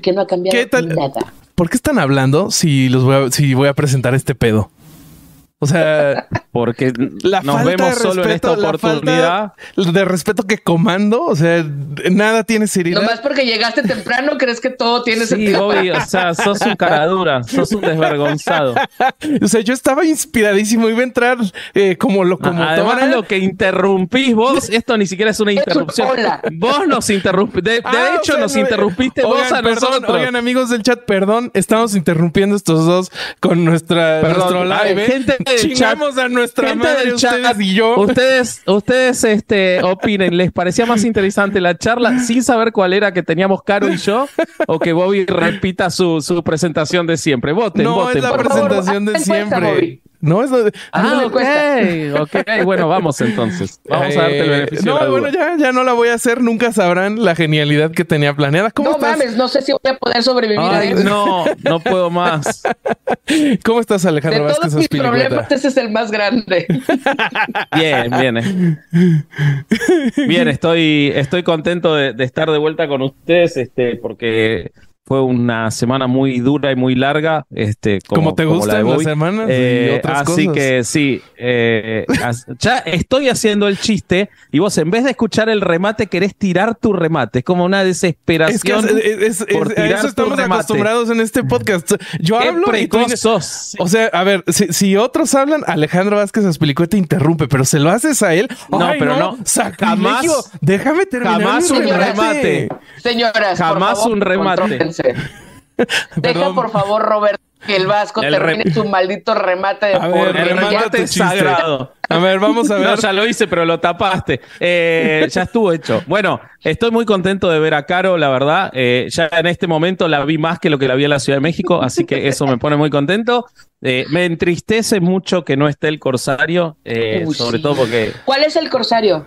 como... Y que no ha cambiado ¿Qué tal? nada. ¿Por qué están hablando si los voy a, si voy a presentar este pedo? O sea, Porque la nos falta vemos de solo en esta respeto, la oportunidad. falta de respeto que comando, o sea, nada tiene seriedad. Nomás porque llegaste temprano, crees que todo tiene Sí, sentido. Bobby, o sea, sos un caradura, sos un desvergonzado. O sea, yo estaba inspiradísimo, iba a entrar eh, como. Además, lo que interrumpís vos, esto ni siquiera es una interrupción. hola. Vos nos interrumpiste. De, de Ah, hecho, o sea, nos no- interrumpiste vos Oigan, a perdón, nosotros. Oigan, amigos del chat, perdón, estamos interrumpiendo estos dos con nuestra, Perdón, nuestro live. ay, ¿eh? gente del Chingamos a nuestra Gente madre, del ustedes chat, y yo. Ustedes, ustedes este, opinen, ¿les parecía más interesante la charla sin saber cuál era que teníamos Caro y yo? ¿O que Bobby repita su, su presentación de siempre? Voten, no, voten. es la por favor. presentación de siempre. No, es de- Ah, Ándale, ok, ok. Bueno, vamos entonces. Vamos a darte el Eh, beneficio No, de la duda. bueno, ya, ya no la voy a hacer. Nunca sabrán la genialidad que tenía planeada. ¿Cómo No estás? mames, no sé si voy a poder sobrevivir a Ay, eso. no, no puedo más. ¿Cómo estás, De Alejandro todos Vázquez mis Azpilicueta? problemas, ese es el más grande. Bien, bien. Bien, estoy, estoy contento de, de estar de vuelta con ustedes, este, porque fue una semana muy dura y muy larga, este, como, Como te como la gustan de las semanas y Eh, otras así cosas. que sí, eh, ya estoy haciendo el chiste y vos en vez de escuchar el remate querés tirar tu remate. Es como una Es que desesperación. es- es- es- por a tirar eso tu estamos remate. acostumbrados en este podcast. Yo Qué hablo y tú dices-. O sea, a ver, si, si otros hablan, Alejandro Vázquez Azpilicueta interrumpe, pero se lo haces a él. No, ¡Ay, pero no. sacrilegio! Jamás- Déjame terminar jamás un remate. Señoras, Jamás por favor, un remate. Deja, por favor, Roberto, que el Vasco El termine re- su maldito remate de A ver. El remate es sagrado. A ver, vamos a ver. No, ya lo hice, pero lo tapaste. Eh, ya estuvo hecho. Bueno, estoy muy contento de ver a Caro, la verdad. Eh, ya en este momento la vi más que lo que la vi en la Ciudad de México, así que eso me pone muy contento. Eh, me entristece mucho que no esté el Corsario, eh, Uy, sobre sí. todo porque ¿Cuál es el corsario?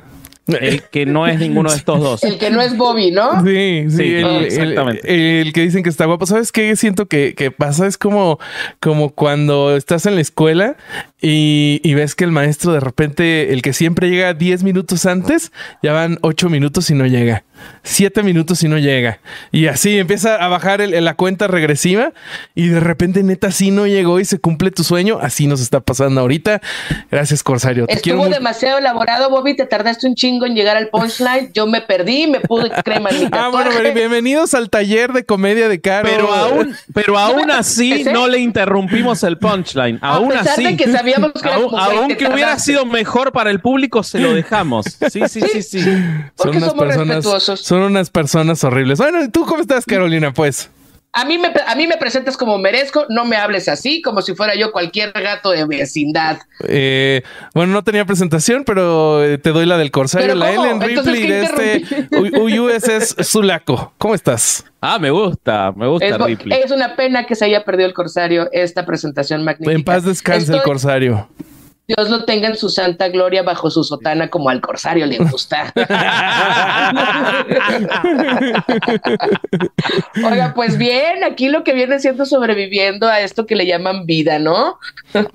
El que no es ninguno de estos dos. El que no es Bobby, ¿no? Sí, sí, Sí, el, el- exactamente. el que dicen que está guapo. ¿Sabes qué siento que, que pasa? Es como, como cuando estás en la escuela y, y ves que el maestro de repente, el que siempre llega 10 minutos antes, ya van 8 minutos y no llega. 7 minutos y no llega. Y así empieza a bajar el- la cuenta regresiva y de repente neta sí no llegó y se cumple tu sueño. Así nos está pasando ahorita. Gracias, Corsario. Te Estuvo demasiado elaborado, Bobby. Te tardaste un chingo en llegar al punchline. Yo me perdí, me pude crema en mi Ah, bueno, bienvenidos al taller de comedia de Caro. Pero aún, pero aún así no le interrumpimos el punchline. A Aún pesar así. de que sabíamos que era Aún, como aún 20 que hubiera sido mejor para el público, se lo dejamos. Sí, sí, sí, sí. Porque unas somos personas, respetuosos. son unas personas horribles. Bueno, ¿y tú cómo estás, Carolina? Pues A mí, me, a mí me presentas como merezco, no me hables así, como si fuera yo cualquier gato de vecindad. eh, bueno, no tenía presentación, pero eh, te doy la del Corsario, ¿Pero la? Ellen Ripley ¿qué de este U- USS Sulaco. ¿Cómo estás? Ah, me gusta, me gusta Es, Ripley. es una pena que se haya perdido el Corsario esta presentación magnífica. En paz descanse el Corsario. Dios lo tenga en su santa gloria bajo su sotana como al Corsario le gusta. Oiga, pues bien, aquí lo que viene siendo sobreviviendo a esto que le llaman vida, ¿no?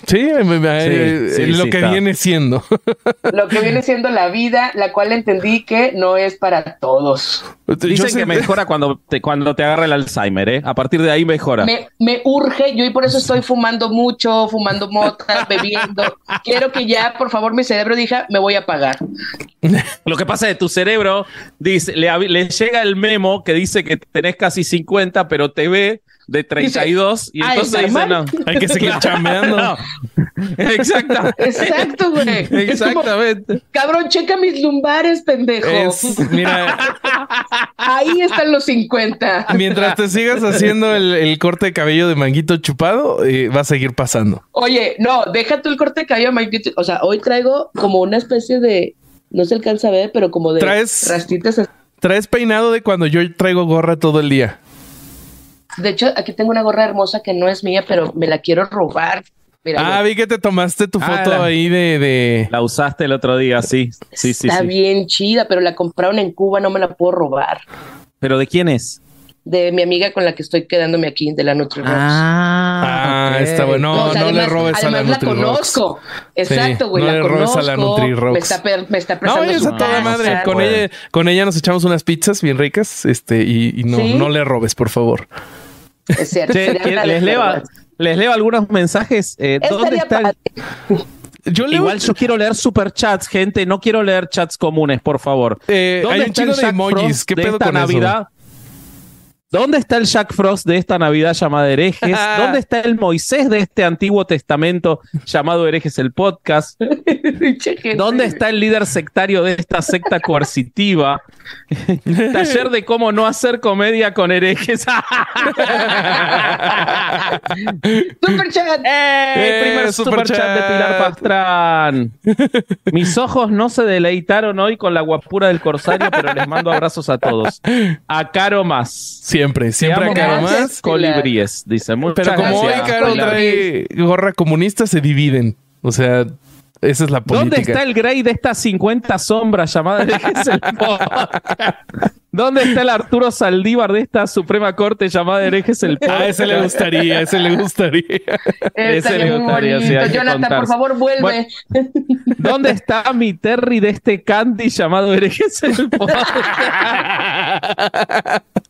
Sí, eh, sí, lo sí, que está. viene siendo. Lo que viene siendo la vida, la cual entendí que no es para todos. Dicen que mejora cuando te, cuando te agarra el Alzheimer, ¿eh? A partir de ahí mejora. Me, me urge, yo y por eso estoy fumando mucho, fumando mota, bebiendo. Quiero que ya, por favor, mi cerebro diga, me voy a pagar. Lo que pasa es que tu cerebro dice, le, le llega el memo que dice que tenés casi 50, pero te ve de 32 y "Ah, entonces dice, ¿Alzheimer?" no. Hay que seguir chambeando. No. Exacto. Exacto, güey. Como, Exactamente. Cabrón, checa mis lumbares, pendejo. Es, mira, Ahí están los 50. mientras te sigas haciendo el, el corte de cabello de manguito chupado, eh, va a seguir pasando. Oye, no, deja tú el corte de cabello, Mike. O sea, hoy traigo como una especie de, no se alcanza a ver, pero como de Traes- rastitas. Traes peinado de cuando yo traigo gorra todo el día. De hecho, aquí tengo una gorra hermosa que no es mía, pero me la quiero robar. Mira, Ah, vi que te tomaste tu Ah, foto la- ahí de, de- La usaste el otro día, sí. Sí, sí, está sí. bien chida, pero la compraron en Cuba, no me la puedo robar. ¿Pero de quién es? De mi amiga con la que estoy quedándome aquí, de la NutriRocks. Ah, Ah, está bueno. No, O sea, no le robes a la conozco. Exacto, güey. no la le robes conozco. a la Nutrirox. Me está, per- me está No, es a toda madre. Con ella, con ella nos echamos unas pizzas bien ricas, este, y, y no, ¿Sí? no le robes, por favor. Es cierto. Che, sería que una les, leo, les leo algunos mensajes. Eh, ¿Dónde Estaría está el- padre. Yo leo, Igual yo quiero leer superchats, gente. No quiero leer chats comunes, por favor. eh, ¿Dónde hay un está chico el de emojis. ¿Qué de pedo esta con Navidad? ¿Dónde está el Jack Frost de esta Navidad llamada Herejes? ¿Dónde está el Moisés de este Antiguo Testamento llamado Herejes el podcast? ¿Dónde está el líder sectario de esta secta coercitiva? Taller de cómo no hacer comedia con herejes. Superchat. ¡Eh! Eh, primer superchat. superchat de Pilar Pastrán. Mis ojos no se deleitaron hoy con la guapura del corsario, pero les mando abrazos a todos. A Caro más. Siempre, siempre a Caro más. Colibríes, dice. Muchas Pero como hoy. Caro trae gorra comunista, se dividen. O sea, esa es la política. ¿Dónde está el Grey de estas 50 sombras llamadas podcast? ¿Dónde está el Arturo Saldívar de esta Suprema Corte llamada Herejes el podcast? Ah, ese le gustaría, ese le gustaría. Ese le gustaría, sí, Jonathan, contarse. por favor, vuelve. Bueno. ¿Dónde está mi Terry de este Candy llamado Herejes el podcast?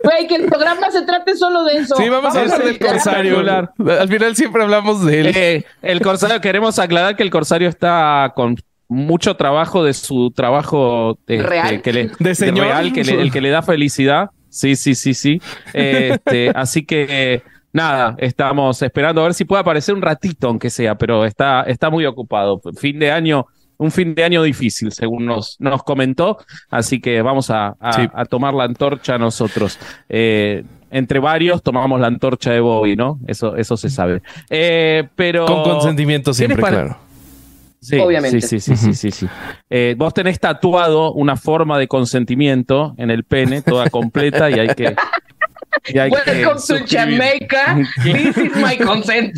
Güey, que el programa se trate solo de eso. Sí, vamos a hablar del corsario. Al final siempre hablamos de él. Eh, el Corsario, queremos aclarar que el Corsario está con mucho trabajo de su trabajo Real. que le, De señor. real, que le- el que le da felicidad. Sí, sí, sí, sí. Este, así que nada, estamos esperando a ver si puede aparecer un ratito, aunque sea, pero está, está muy ocupado. Fin de año, un fin de año difícil, según nos, nos comentó. Así que vamos a, a- Sí. a tomar la antorcha nosotros. Eh, entre varios tomamos la antorcha de Bobby, ¿no? Eso, eso se sabe. Eh, pero Con consentimiento ¿Qué les siempre, claro. Sí, Obviamente. Sí, sí, sí, sí, sí. Eh, vos tenés tatuado una forma de consentimiento en el pene, toda completa, y hay que. y hay que Welcome to. Jamaica. This is my consent.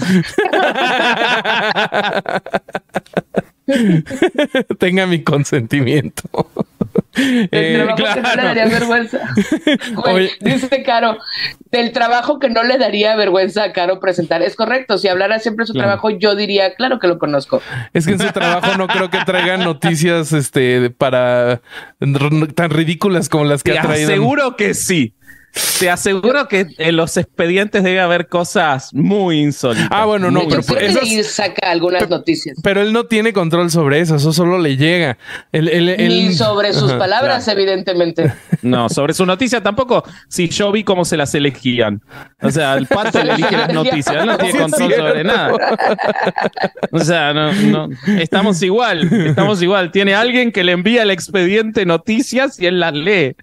Tenga mi consentimiento. El Eh, trabajo que no le daría vergüenza. Güey, dice Caro, del trabajo que no le daría vergüenza a Caro presentar. Es correcto, si hablara siempre de su Claro. trabajo, yo diría, claro que lo conozco. Es que en su trabajo no creo que traigan noticias este para tan ridículas como las que Te ha traído. aseguro que sí. Te aseguro que en los expedientes debe haber cosas muy insólitas. Ah, bueno, no, yo pero creo que esas- ahí saca algunas noticias. Pero él no tiene control sobre eso, eso solo le llega. Él- él- él- Ni sobre sus Ajá. palabras, evidentemente. No, sobre su noticia tampoco. Si yo vi cómo se las elegían. O sea, el pato le elige las noticias. Él no tiene control sobre nada. O sea, no, no. Estamos igual. Estamos igual. Tiene alguien que le envía el expediente noticias y él las lee.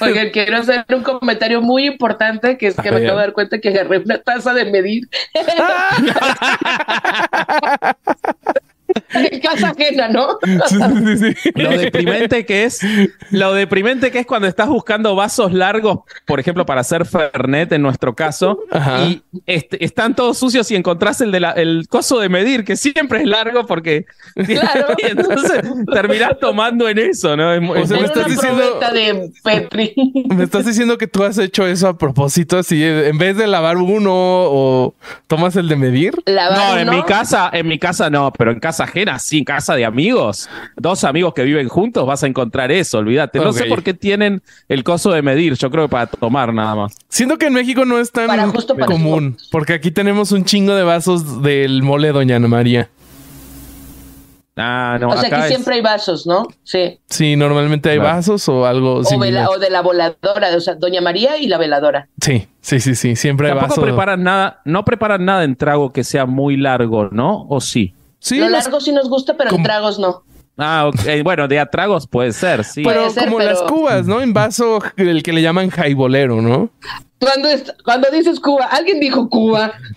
Oigan, quiero hacer un comentario muy importante que es que me acabo de dar cuenta que agarré una taza de medir. en casa ajena, ¿no? Sí, sí, sí. Lo deprimente que es, lo deprimente que es cuando estás buscando vasos largos, por ejemplo, para hacer Fernet en nuestro caso, Ajá. y este, están todos sucios y encontrás el de la, el coso de medir, que siempre es largo porque Claro. y entonces terminás tomando en eso, ¿no? Es muy- O sea, es me estás una diciendo- de Petri. Me estás diciendo que tú has hecho eso a propósito, así en vez de lavar uno o tomas el de medir. Lavar No, en uno. mi casa, en mi casa no, pero en casa ajena, sí, en casa de amigos, dos amigos que viven juntos, vas a encontrar eso, olvídate. No sé por qué tienen el coso de medir, yo creo que para tomar nada más. Siento que en México no es tan Para justo para común, porque aquí tenemos un chingo de vasos del mole Doña Ana María. Ah, no, O sea, acá aquí es- siempre hay vasos, ¿no? Sí. Sí, normalmente hay Claro. vasos o algo O, vela- o de la voladora, o sea, Doña María y la veladora. Sí, sí, sí, sí, siempre hay Tampoco vasos. preparan nada, no preparan nada en trago que sea muy largo, ¿no? ¿O sí? Sí, Lo las- largo sí nos gusta, pero en tragos no. Ah, ok, eh, bueno, de a tragos puede ser, sí. pero ser, como pero- las cubas, ¿no? En vaso, el que le llaman jaibolero, ¿no? Cuando, es- cuando dices Cuba, alguien dijo Cuba.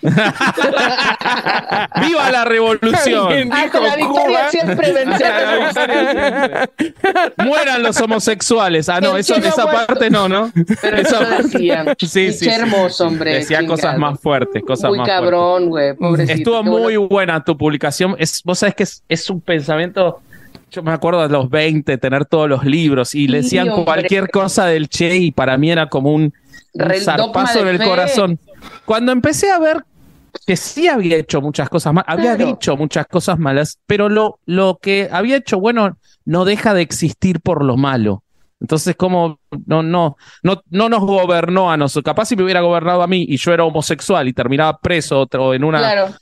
¡Viva la revolución! Hasta dijo la victoria Cuba. siempre vencerá. Mueran los homosexuales. Ah, no, eso, esa muerto. parte no, ¿no? Pero eso lo decían. Sí, sí, hermoso, hombre. Decía chingado. cosas más fuertes, cosas Muy más cabrón, güey. fuertes. Pobrecito. Estuvo qué muy bueno. buena tu publicación. Es, vos sabés que es, es un pensamiento. Yo me acuerdo de los 20, tener todos los libros y le decían cualquier cosa del Che y para mí era como un, un zarpazo en el fe. corazón. Cuando empecé a ver que sí había hecho muchas cosas malas, había Claro. dicho muchas cosas malas, pero lo, lo que había hecho bueno no deja de existir por lo malo. Entonces, como no, no, no, no nos gobernó a nosotros. Capaz si me hubiera gobernado a mí y yo era homosexual y terminaba preso o en una Claro.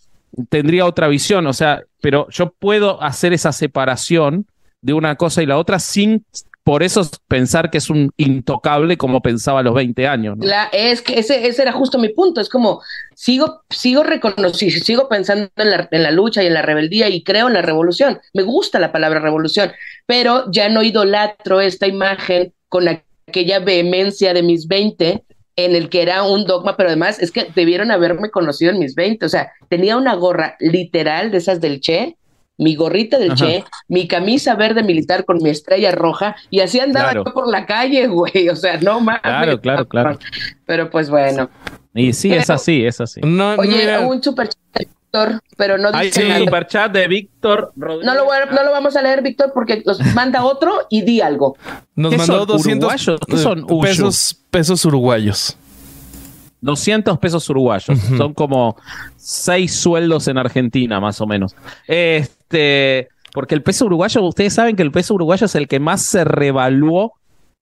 Tendría otra visión, o sea, pero yo puedo hacer esa separación de una cosa y la otra sin por eso pensar que es un intocable como pensaba a los 20 años. es que ese, ese era justo mi punto. Es como, sigo, sigo reconociendo, sigo pensando en la, en la lucha y en la rebeldía y creo en la revolución. Me gusta la palabra revolución, pero ya no idolatro esta imagen con aquella vehemencia de mis 20 en el que era un dogma, pero además es que debieron haberme conocido en mis 20. O sea, tenía una gorra literal de esas del Che, mi gorrita del Ajá. Che, mi camisa verde militar con mi estrella roja, y así andaba Claro. yo por la calle, güey. O sea, no mames. Claro, claro, claro. Pero pues bueno. Y sí, es así, es así. No, Oye, mira, un super Víctor, pero no Hay dice un nada. superchat de Víctor Rodríguez. No lo, voy a- no lo vamos a leer, Víctor, porque nos manda otro y di algo. nos ¿Qué mandó son, 200 uruguayos? ¿Qué son pesos, pesos uruguayos. 200 pesos uruguayos. Son como seis sueldos en Argentina, más o menos. Este, porque el peso uruguayo, ustedes saben que el peso uruguayo es el que más se revaluó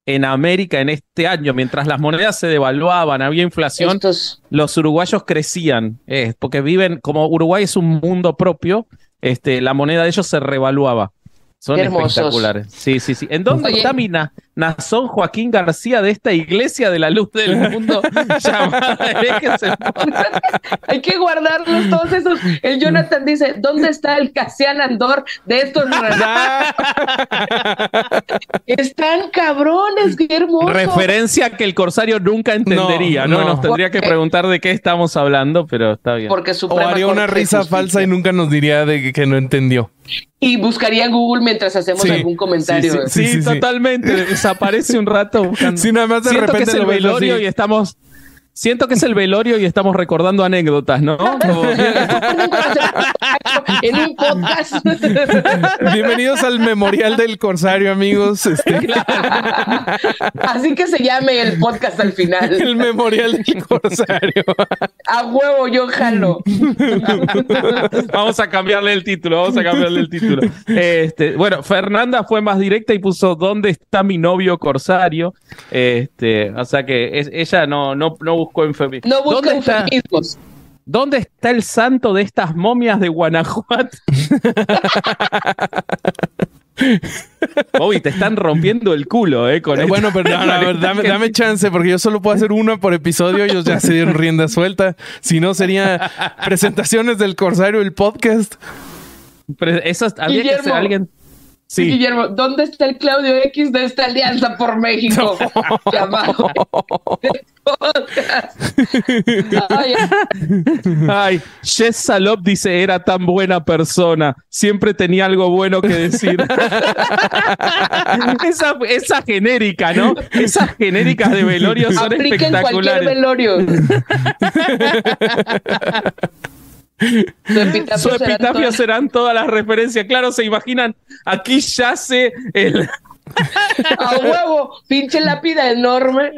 en América en este año. Mientras las monedas se devaluaban, había inflación, Estos, los uruguayos crecían. eh, porque viven, como Uruguay es un mundo propio, este, la moneda de ellos se revaluaba. Son espectaculares. Sí, sí, sí. ¿En dónde Oye. está mi na- nazón Joaquín García de esta iglesia de la luz del mundo llamada hay que guardarlos todos esos. El Jonathan dice, ¿dónde está el Casian Andor de estos? Están cabrones, qué hermoso. Referencia que el corsario nunca entendería, ¿no? No, no. Nos tendría que preguntar de qué estamos hablando, pero está bien. Porque O haría una risa Justicia. falsa y nunca nos diría de que, que no entendió. Y buscaría en Google mientras hacemos Sí. algún comentario. Sí, Sí, sí, sí. totalmente. Desaparece un rato buscando. Sí, nada más de Siento que repente es el lo velorio y estamos. Siento que es el velorio y estamos recordando anécdotas, ¿no? En un podcast. Bienvenidos al memorial del corsario, amigos. Este, Así que se llame el podcast al final. el memorial del corsario. A huevo, yo jalo. vamos a cambiarle el título, vamos a cambiarle el título. Este, bueno, Fernanda fue más directa y puso ¿Dónde está mi novio corsario? Este, o sea que es- ella no, no, no No busca ¿Dónde está, eufemismos. ¿Dónde está el santo de estas momias de Guanajuato? Uy, te están rompiendo el culo, ¿eh? Con Eh, bueno, pero no, no, a ver, dame, dame chance, porque yo solo puedo hacer una por episodio. Ellos ya se dieron rienda suelta. Si no, sería presentaciones del corsario, el podcast. Pero eso había que ser Guillermo. alguien. Sí. Guillermo, ¿dónde está el Claudio X de esta alianza por México? Llamado. Ay, Ay, Jess Salop dice, era tan buena persona, siempre tenía algo bueno que decir. esa, esa genérica, ¿no? Esas genéricas de velorio son aplica en cualquier espectaculares. velorio. Su epitafio Su epitafio toda- serán todas las referencias. Claro, se imaginan, aquí yace el... A huevo, pinche lápida enorme.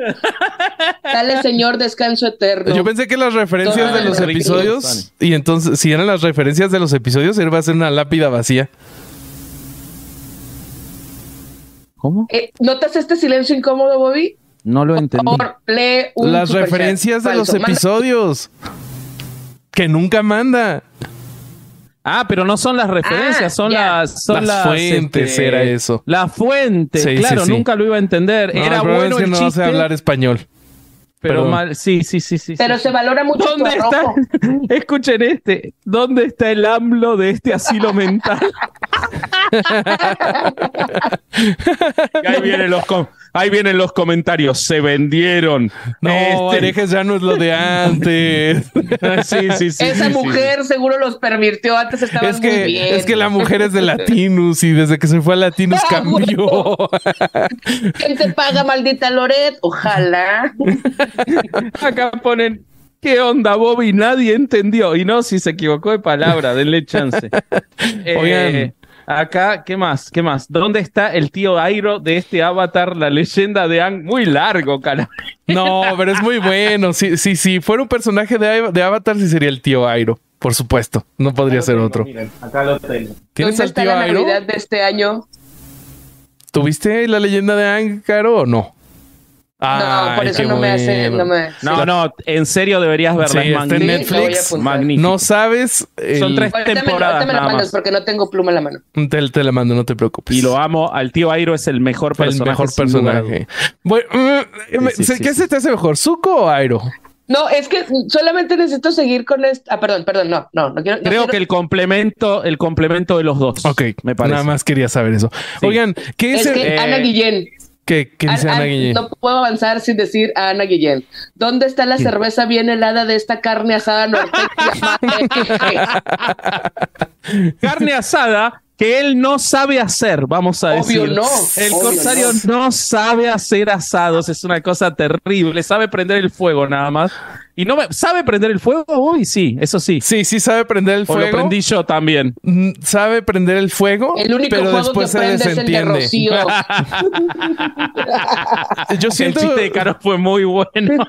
Dale, señor, descanso eterno. Yo pensé que las referencias de los episodios, y entonces, si eran las referencias de los episodios, él va a ser una lápida vacía. ¿Cómo? Eh, ¿Notas este silencio incómodo, Bobby? No lo Por entendí. favor, lee un Las referencias de los. Manda- episodios. Que nunca manda. Ah, pero no son las referencias, Ah, son las... Son Las fuentes era eso. La fuente, Sí, claro, sí, sí. nunca lo iba a entender. No, Era bueno es que el no chiste, sé hablar español. pero perdón. mal... Sí, sí, sí, sí. Pero sí. se valora mucho tu ¿Dónde está? Escuchen este. ¿Dónde está el AMLO de este asilo mental? Ahí vienen los com- ahí vienen los comentarios. Se vendieron. No, Este- herejes ya no es lo de antes. Sí, sí, sí. Esa sí, sí, mujer seguro los pervirtió. Antes estaban es muy que, bien. es que la mujer es de Latinus y desde que se fue a Latinus Ah, cambió. ¿Quién te paga, maldita Loret? Ojalá. Acá ponen. ¿Qué onda, Bobby? Nadie entendió. Y no, si se equivocó de palabra, denle chance. Eh, Oigan, Acá, ¿qué más? ¿Qué más? ¿Dónde está el tío Airo de este avatar, la leyenda de Ang? Muy largo, cara. No, pero es muy bueno. Sí, sí, sí. Fuera un personaje de, de Avatar, sí sería el tío Airo. Por supuesto. No podría ser otro. Miren, acá lo tengo. ¿Tienes ¿Dónde al está tío la Airo? Navidad de este año? ¿Tuviste la leyenda de Ang, Caro, o no? No, por eso no me hace, no me. No, no, en serio deberías verla. Sí, es está en Netflix. Magnífico. No sabes. el- Son tres Ahorita me, temporadas ahorita me la nada mandas más. porque no tengo pluma en la mano. Te, te la mando, no te preocupes. Y lo amo. Al tío Airo es el mejor el personaje. mejor lugar a personaje. Bueno, mm, me- Sí, sí, ¿qué sí, se te hace mejor, Zuko o Airo? No, es que solamente necesito seguir con esto. Ah, perdón, perdón, no, no, no quiero. no Creo quiero- que el complemento, el complemento de los dos. Ok, me parece. Nada más quería saber eso. Sí. Oigan, ¿qué Es es, el- que Eh, Ana Guillén. ¿Qué, qué dice An- Ana An- Guillén? No puedo avanzar sin decir a Ana Guillén. ¿Dónde está la cerveza bien helada de esta carne asada norteña? Carne asada que él no sabe hacer, vamos a Obvio decir. no, El obvio corsario no. sabe hacer asados, es una cosa terrible. Sabe prender el fuego nada más. Y no me, ¿Sabe prender el fuego? Uy, sí, eso sí. Sí, sí sabe prender el O lo fuego. prendí yo también. Mm, Sabe prender el fuego, El único pero juego que después se prende es el de desentiende. Rocío. Yo El siento chiste de Caro fue muy bueno.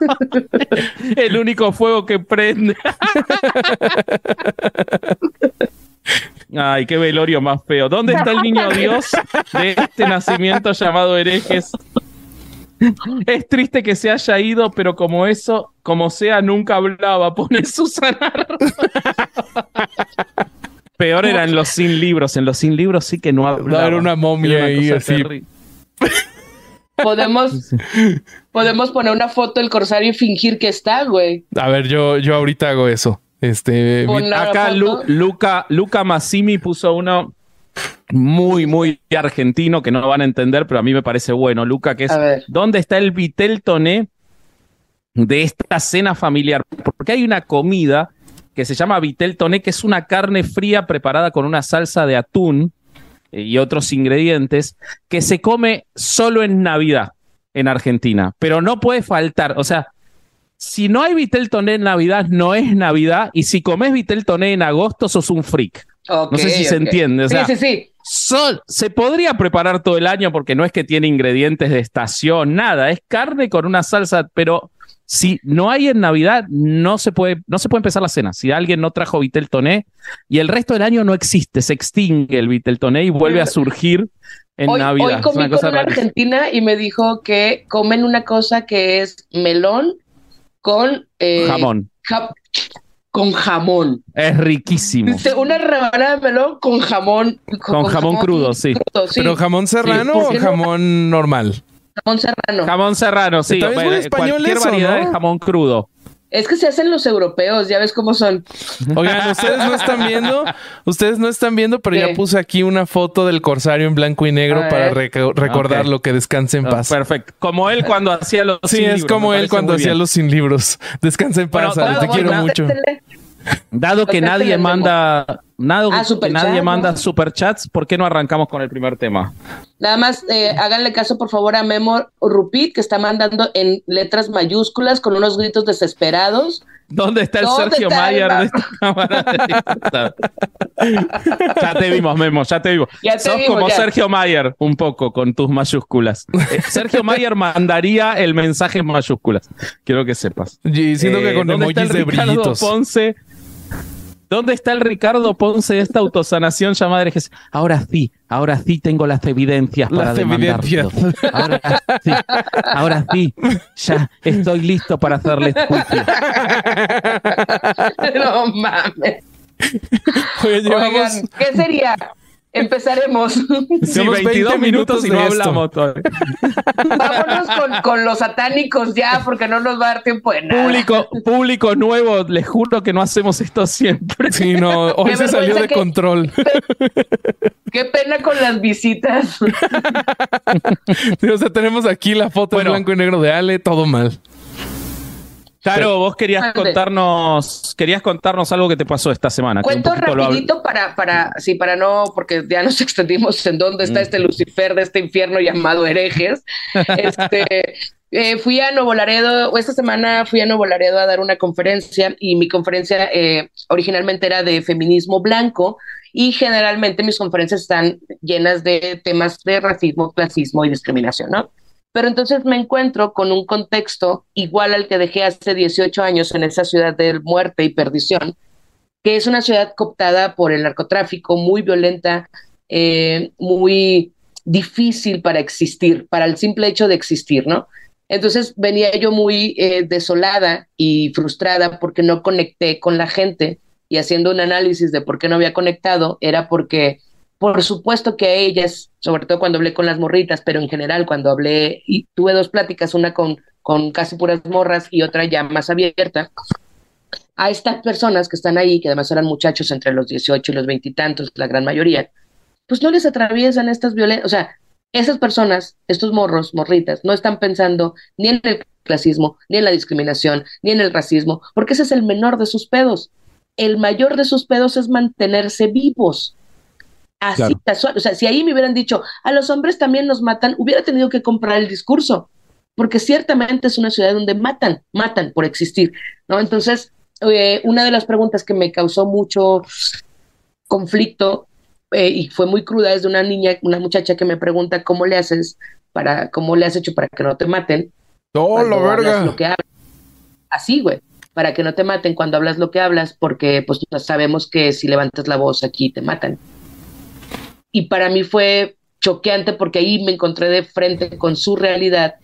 el único fuego que prende. Ay, qué velorio más feo. ¿Dónde está el niño Dios de este nacimiento llamado herejes? Es triste que se haya ido, pero como eso, como sea, nunca hablaba. Pone Susana. Peor eran los sin libros. En los sin libros sí que no hablaba. era una momia Era ahí, así. Podemos, podemos poner una foto del corsario y fingir que está, güey. A ver, yo, yo ahorita hago eso. Este, Acá. Lu- Luca, Luca Massimi puso uno muy, muy argentino que no van a entender, pero a mí me parece bueno. Luca, que es. ¿dónde está el vitel toné de esta cena familiar? Porque hay una comida que se llama vitel toné, que es una carne fría preparada con una salsa de atún y otros ingredientes que se come solo en Navidad en Argentina, pero no puede faltar, o sea, si no hay vitel toné en Navidad, no es Navidad, y si comes vitel toné en agosto, sos un freak. No sé si se entiende, o sea, sí, sí, sí. Sol- se podría preparar todo el año porque no es que tiene ingredientes de estación, nada, es carne con una salsa, pero si no hay en Navidad, no se puede, no se puede empezar la cena. Si alguien no trajo vitel toné y el resto del año no existe, se extingue el vitel toné y vuelve a surgir en Hoy, Navidad. hoy comí una con una argentina y me dijo que comen una cosa que es melón con eh, Jamón. ja- con jamón. Es riquísimo. Una rebanada de melón con jamón. Con jamón crudo, sí. crudo, sí. ¿Pero jamón serrano ¿por o jamón normal? jamón serrano. Jamón serrano, sí. También es muy español cualquier eso, variedad ¿no? de jamón crudo. Es que se hacen los europeos, ya ves cómo son. Oigan, ustedes no están viendo, ustedes no están viendo, pero ¿Qué? ya puse aquí una foto del corsario en blanco y negro A para recordar lo que descanse en Ah, paz. Perfecto. Como él cuando hacía los Sí, sin es libros, como él cuando hacía los sin libros. Descansa en paz, Bueno, Ale, te quiero mucho. Dado que Contéstenle, nadie Memo. manda, nada, Ah, que nadie ¿no? manda superchats, ¿por qué no arrancamos con el primer tema? Nada más eh, háganle caso, por favor, a Memo Rupit, que está mandando en letras mayúsculas con unos gritos desesperados. ¿Dónde está el ¿Dónde Sergio está Mayer ma- de esta cámara? ya te vimos, Memo, ya te vimos. Ya te Sos vimos, como ya. Sergio Mayer, un poco, con tus mayúsculas. Eh, Sergio Mayer mandaría el mensaje en mayúsculas. Quiero que sepas. Y siento que Eh, con ¿dónde está emojis el de brillitos. Ponce? ¿Dónde está el Ricardo Ponce de esta autosanación llamada herejes? Ahora sí, ahora sí tengo las evidencias para Las demandarlo. evidencias. Ahora sí, ahora sí, ya estoy listo para hacerles juicio. no mames. Oye, llevamos, Oigan, ¿qué sería? Empezaremos. Sí, Llevamos 22 20 minutos y no hablamos todavía. Vámonos con, con los satánicos ya, porque no nos va a dar tiempo de nada. Público, público nuevo, les juro que no hacemos esto siempre. Sí, no, hoy se salió de que- control. Qué pena con las visitas. Sí, o sea, tenemos aquí la foto Bueno. en blanco y negro de Ale, todo mal. Claro, vos querías contarnos, querías contarnos algo que te pasó esta semana. Cuento rapidito para, para, sí, para no, porque ya nos extendimos en dónde está este Lucifer de este infierno llamado herejes. Este, eh, fui a Nuevo Laredo, esta semana fui a Nuevo Laredo a dar una conferencia y mi conferencia eh, originalmente era de feminismo blanco y generalmente mis conferencias están llenas de temas de racismo, clasismo y discriminación, ¿no? Pero entonces me encuentro con un contexto igual al que dejé hace 18 años en esa ciudad de muerte y perdición, que es una ciudad cooptada por el narcotráfico, muy violenta, eh, muy difícil para existir, para el simple hecho de existir, ¿no? Entonces venía yo muy eh, desolada y frustrada porque no conecté con la gente y haciendo un análisis de por qué no había conectado, era porque, por supuesto que ellas, sobre todo cuando hablé con las morritas, pero en general cuando hablé, y tuve dos pláticas, una con, con casi puras morras y otra ya más abierta, a estas personas que están ahí, que además eran muchachos entre los 18 y los veintitantos, la gran mayoría, pues no les atraviesan estas violencias, o sea, esas personas, estos morros, morritas, no están pensando ni en el clasismo, ni en la discriminación, ni en el racismo, porque ese es el menor de sus pedos. El mayor de sus pedos es mantenerse vivos. Así casual. O sea, si ahí me hubieran dicho, a los hombres también nos matan, hubiera tenido que comprar el discurso, porque ciertamente es una ciudad donde matan, matan por existir, ¿no? Entonces, eh, una de las preguntas que me causó mucho conflicto eh, y fue muy cruda, es de una niña, una muchacha que me pregunta cómo le haces para, cómo le has hecho para que no te maten. ¡Oh, la verga! Lo que hablas. Así, güey, para que no te maten cuando hablas lo que hablas, porque pues sabemos que si levantas la voz aquí te matan. Y para mí fue choqueante porque ahí me encontré de frente con su realidad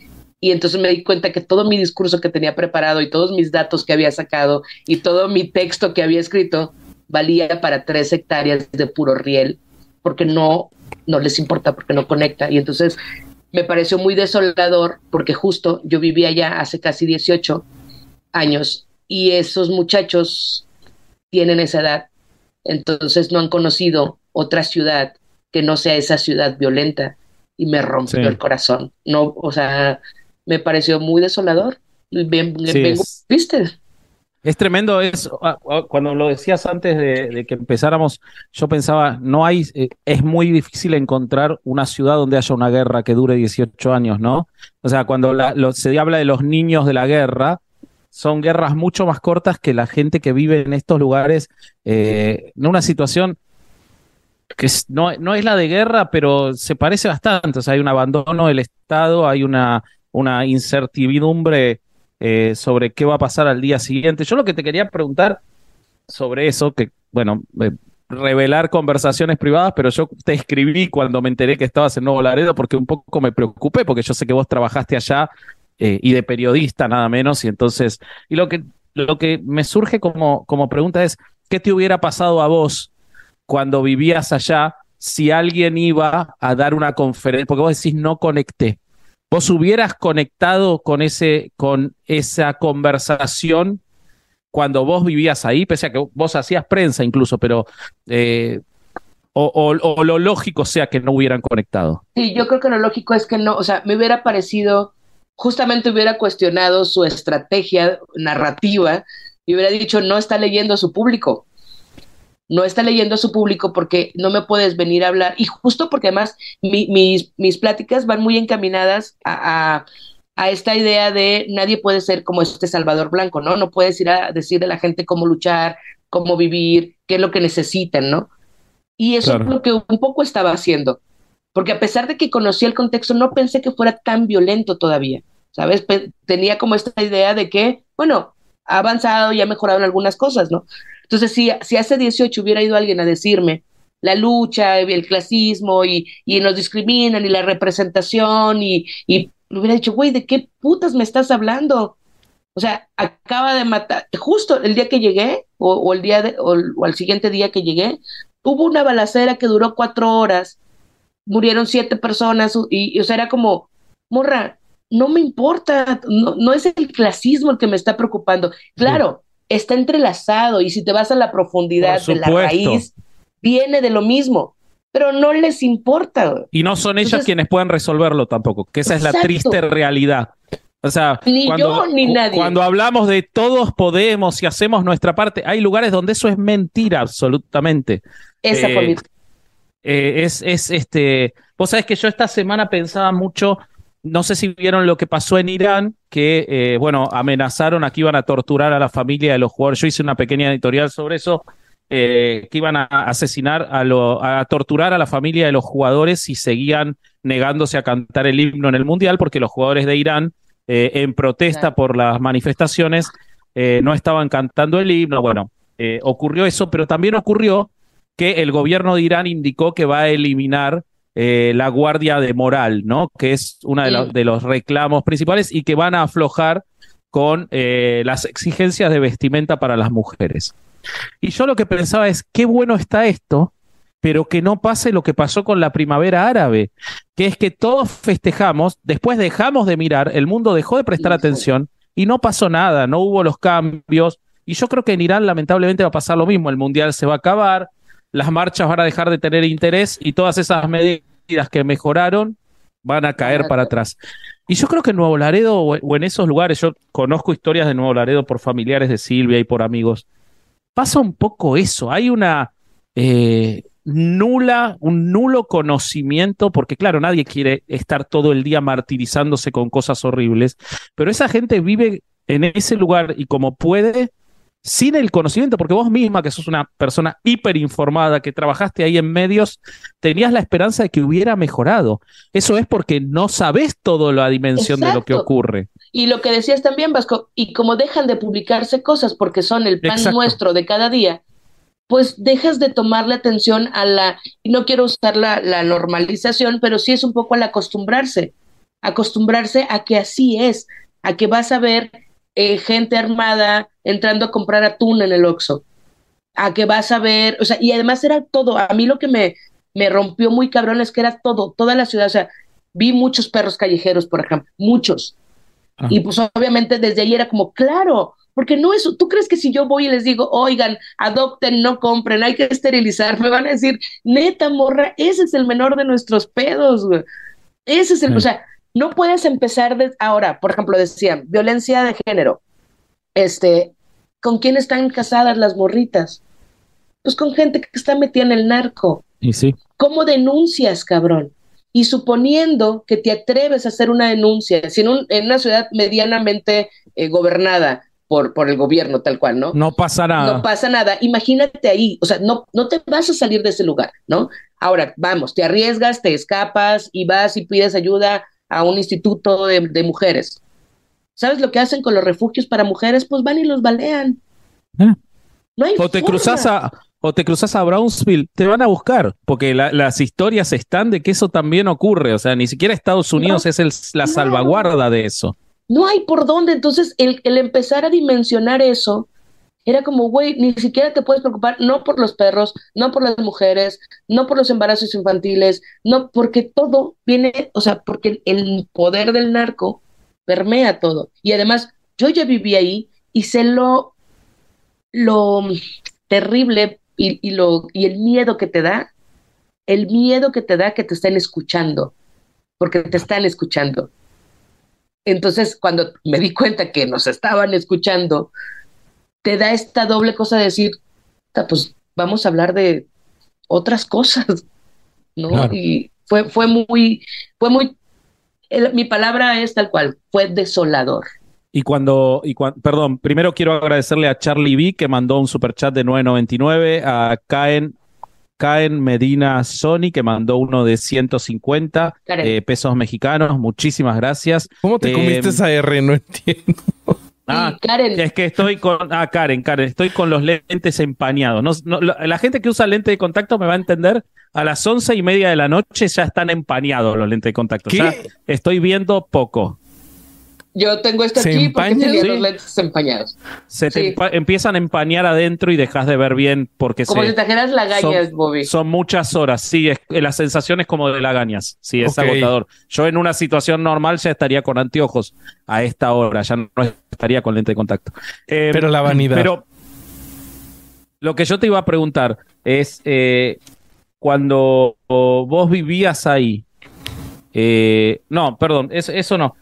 y entonces me di cuenta que todo mi discurso que tenía preparado y todos mis datos que había sacado y todo mi texto que había escrito valía para tres hectáreas de puro riel, porque no, no les importa, porque no conecta. Y entonces me pareció muy desolador, porque justo yo vivía allá hace casi 18 años y esos muchachos tienen esa edad, entonces no han conocido otra ciudad que no sea esa ciudad violenta y me rompió el corazón. No, o sea, me pareció muy desolador. Bien, ¿viste? Es tremendo, es ah, ah, cuando lo decías antes de, que empezáramos, yo pensaba, no hay, eh, es muy difícil encontrar una ciudad donde haya una guerra que dure 18 años, ¿no? O sea, cuando se habla de los niños de la guerra, son guerras mucho más cortas que la gente que vive en estos lugares, eh, en una situación que no, no es la de guerra, pero se parece bastante. O sea, hay un abandono del Estado, hay una, una incertidumbre eh, sobre qué va a pasar al día siguiente. Yo lo que te quería preguntar sobre eso, que bueno, eh, revelar conversaciones privadas, pero yo te escribí cuando me enteré que estabas en Nuevo Laredo porque un poco me preocupé, porque yo sé que vos trabajaste allá eh, y de periodista nada menos, y entonces, y lo que, lo que me surge como, como pregunta es, ¿qué te hubiera pasado a vos cuando vivías allá si alguien iba a dar una conferencia? Porque vos decís, no conecté. ¿Vos hubieras conectado con, ese, con esa conversación cuando vos vivías ahí, pese a que vos hacías prensa incluso, pero... Eh, o, lo lógico sea que no hubieran conectado. Sí, yo creo que lo lógico es que no, o sea, me hubiera parecido, justamente hubiera cuestionado su estrategia narrativa y hubiera dicho, no está leyendo a su público no está leyendo a su público porque no me puedes venir a hablar. Y justo porque además mis, mis pláticas van muy encaminadas a, a, esta idea de nadie puede ser como este Salvador Blanco, ¿no? No puedes ir a decirle a la gente cómo luchar, cómo vivir, qué es lo que necesitan, ¿no? Y eso es lo que un poco estaba haciendo. Porque a pesar de que conocía el contexto, no pensé que fuera tan violento todavía, ¿sabes? tenía como esta idea de que, bueno, ha avanzado y ha mejorado en algunas cosas, ¿no? Entonces, si, si hace 18 hubiera ido alguien a decirme la lucha, el clasismo y, y nos discriminan y la representación y, y le hubiera dicho, güey, ¿de qué putas me estás hablando? O sea, acaba de matar, justo el día que llegué o, el día de, o, o, al siguiente día que llegué, hubo una balacera que duró cuatro horas, murieron siete personas y, o sea, era como, morra, no me importa, no, no es el clasismo el que me está preocupando. Claro, está entrelazado y si te vas a la profundidad de la raíz, viene de lo mismo, pero no les importa. Y no son ellas quienes pueden resolverlo tampoco, que esa es la triste realidad. O sea, ni cuando, yo ni nadie. Cuando hablamos de todos podemos y hacemos nuestra parte, hay lugares donde eso es mentira absolutamente. Esa eh, eh, es, es este. Vos sabés que yo esta semana pensaba mucho no sé si vieron lo que pasó en Irán, que, eh, bueno, amenazaron a que iban a torturar a la familia de los jugadores. Yo hice una pequeña editorial sobre eso eh, que iban a asesinar, a, lo, a torturar a la familia de los jugadores si seguían negándose a cantar el himno en el Mundial, porque los jugadores de Irán, eh, en protesta por las manifestaciones, eh, no estaban cantando el himno. Bueno, ocurrió eso, pero también ocurrió que el gobierno de Irán indicó que va a eliminar eh, la guardia de moral, ¿no? Que es uno de, los- de los reclamos principales y que van a aflojar con eh, las exigencias de vestimenta para las mujeres. Y yo lo que pensaba es, qué bueno está esto, pero que no pase lo que pasó con la primavera árabe, que es que todos festejamos, después dejamos de mirar, el mundo dejó de prestar sí. atención y no pasó nada, no hubo los cambios. Y yo creo que en Irán lamentablemente va a pasar lo mismo, el mundial se va a acabar, las marchas van a dejar de tener interés y todas esas medidas que mejoraron van a caer para atrás. Y yo creo que en Nuevo Laredo o o en esos lugares, yo conozco historias de Nuevo Laredo por familiares de Silvia y por amigos, pasa un poco eso, hay una eh, nula, un nulo conocimiento, porque claro, nadie quiere estar todo el día martirizándose con cosas horribles, pero esa gente vive en ese lugar y como puede, sin el conocimiento, porque vos misma, que sos una persona hiperinformada, que trabajaste ahí en medios, tenías la esperanza de que hubiera mejorado. Eso es porque no sabés toda la dimensión de lo que ocurre. Y lo que decías también, Vasco, y como dejan de publicarse cosas porque son el pan Exacto. nuestro de cada día, pues dejas de tomarle atención a la, no quiero usar la, la normalización, pero sí es un poco al acostumbrarse, acostumbrarse a que así es, a que vas a ver eh, gente armada entrando a comprar atún en el Oxxo, a que vas a ver, o sea, y además era todo, a mí lo que me, me rompió muy cabrón es que era todo, toda la ciudad, o sea, vi muchos perros callejeros, por ejemplo, muchos. Ajá. Y pues obviamente desde ahí era como, claro, porque no es, tú crees que si yo voy y les digo, oigan, adopten, no compren, hay que esterilizar, me van a decir, neta, morra, ese es el menor de nuestros pedos, güey. Ese es el, Sí. o sea, no puedes empezar de, ahora, por ejemplo, decían, violencia de género, este, ¿con quién están casadas las morritas? Pues con gente que está metida en el narco. Y sí. ¿Cómo denuncias, cabrón? Y suponiendo que te atreves a hacer una denuncia, si en, un- en una ciudad medianamente eh, gobernada por, por el gobierno tal cual, ¿no? No pasa nada. No pasa nada. Imagínate ahí, o sea, no, no te vas a salir de ese lugar, ¿no? Ahora, vamos, te arriesgas, te escapas y vas y pides ayuda a un instituto de, de mujeres. ¿Sabes lo que hacen con los refugios para mujeres? Pues van y los balean. Eh. No hay O te forma. cruzas a, o te cruzas a Brownsville, te van a buscar, porque la- las historias están de que eso también ocurre. O sea, ni siquiera Estados Unidos No, es el- la no. salvaguarda de eso. No hay por dónde. Entonces, el, el empezar a dimensionar eso era como, güey, ni siquiera te puedes preocupar, no por los perros, no por las mujeres, no por los embarazos infantiles, no, porque todo viene, o sea, porque el poder del narco permea todo. Y además, yo ya viví ahí y sé lo, lo terrible y, y lo, y el miedo que te da, el miedo que te da que te estén escuchando, porque te están escuchando. Entonces, cuando me di cuenta que nos estaban escuchando, te da esta doble cosa de decir, "Ta, pues vamos a hablar de otras cosas, ¿no? Claro. Y fue, fue muy, fue muy, el- mi palabra es tal cual, fue desolador. Y cuando, y cuan- perdón, primero quiero agradecerle a Charlie B que mandó un superchat de 9.99, a Caen, Caen Medina Sony que mandó uno de 150 Karen. eh, pesos mexicanos. Muchísimas gracias. ¿Cómo te Eh, comiste esa R? No entiendo. Ah, Karen, Es que estoy con. Ah, Karen, Karen, estoy con los lentes empañados. No, la gente que usa lente de contacto me va a entender. A las once y media de la noche ya están empañados los lentes de contacto. ¿Qué? Ya estoy viendo poco. Yo tengo esto ¿Se aquí porque empañan? tenía Sí. los lentes empañados. Se te Sí. empa- empiezan a empañar adentro y dejas de ver bien porque Como se- si trajeras lagañas, son, Bobby. son muchas horas. Sí, es, la sensación es como de lagañas. Sí, es agotador. Yo en una situación normal ya estaría con anteojos a esta hora, ya no estaría con lente de contacto. Eh, Pero la vanidad. Pero lo que yo te iba a preguntar es, eh, cuando vos vivías ahí, eh, no, perdón, es- eso no.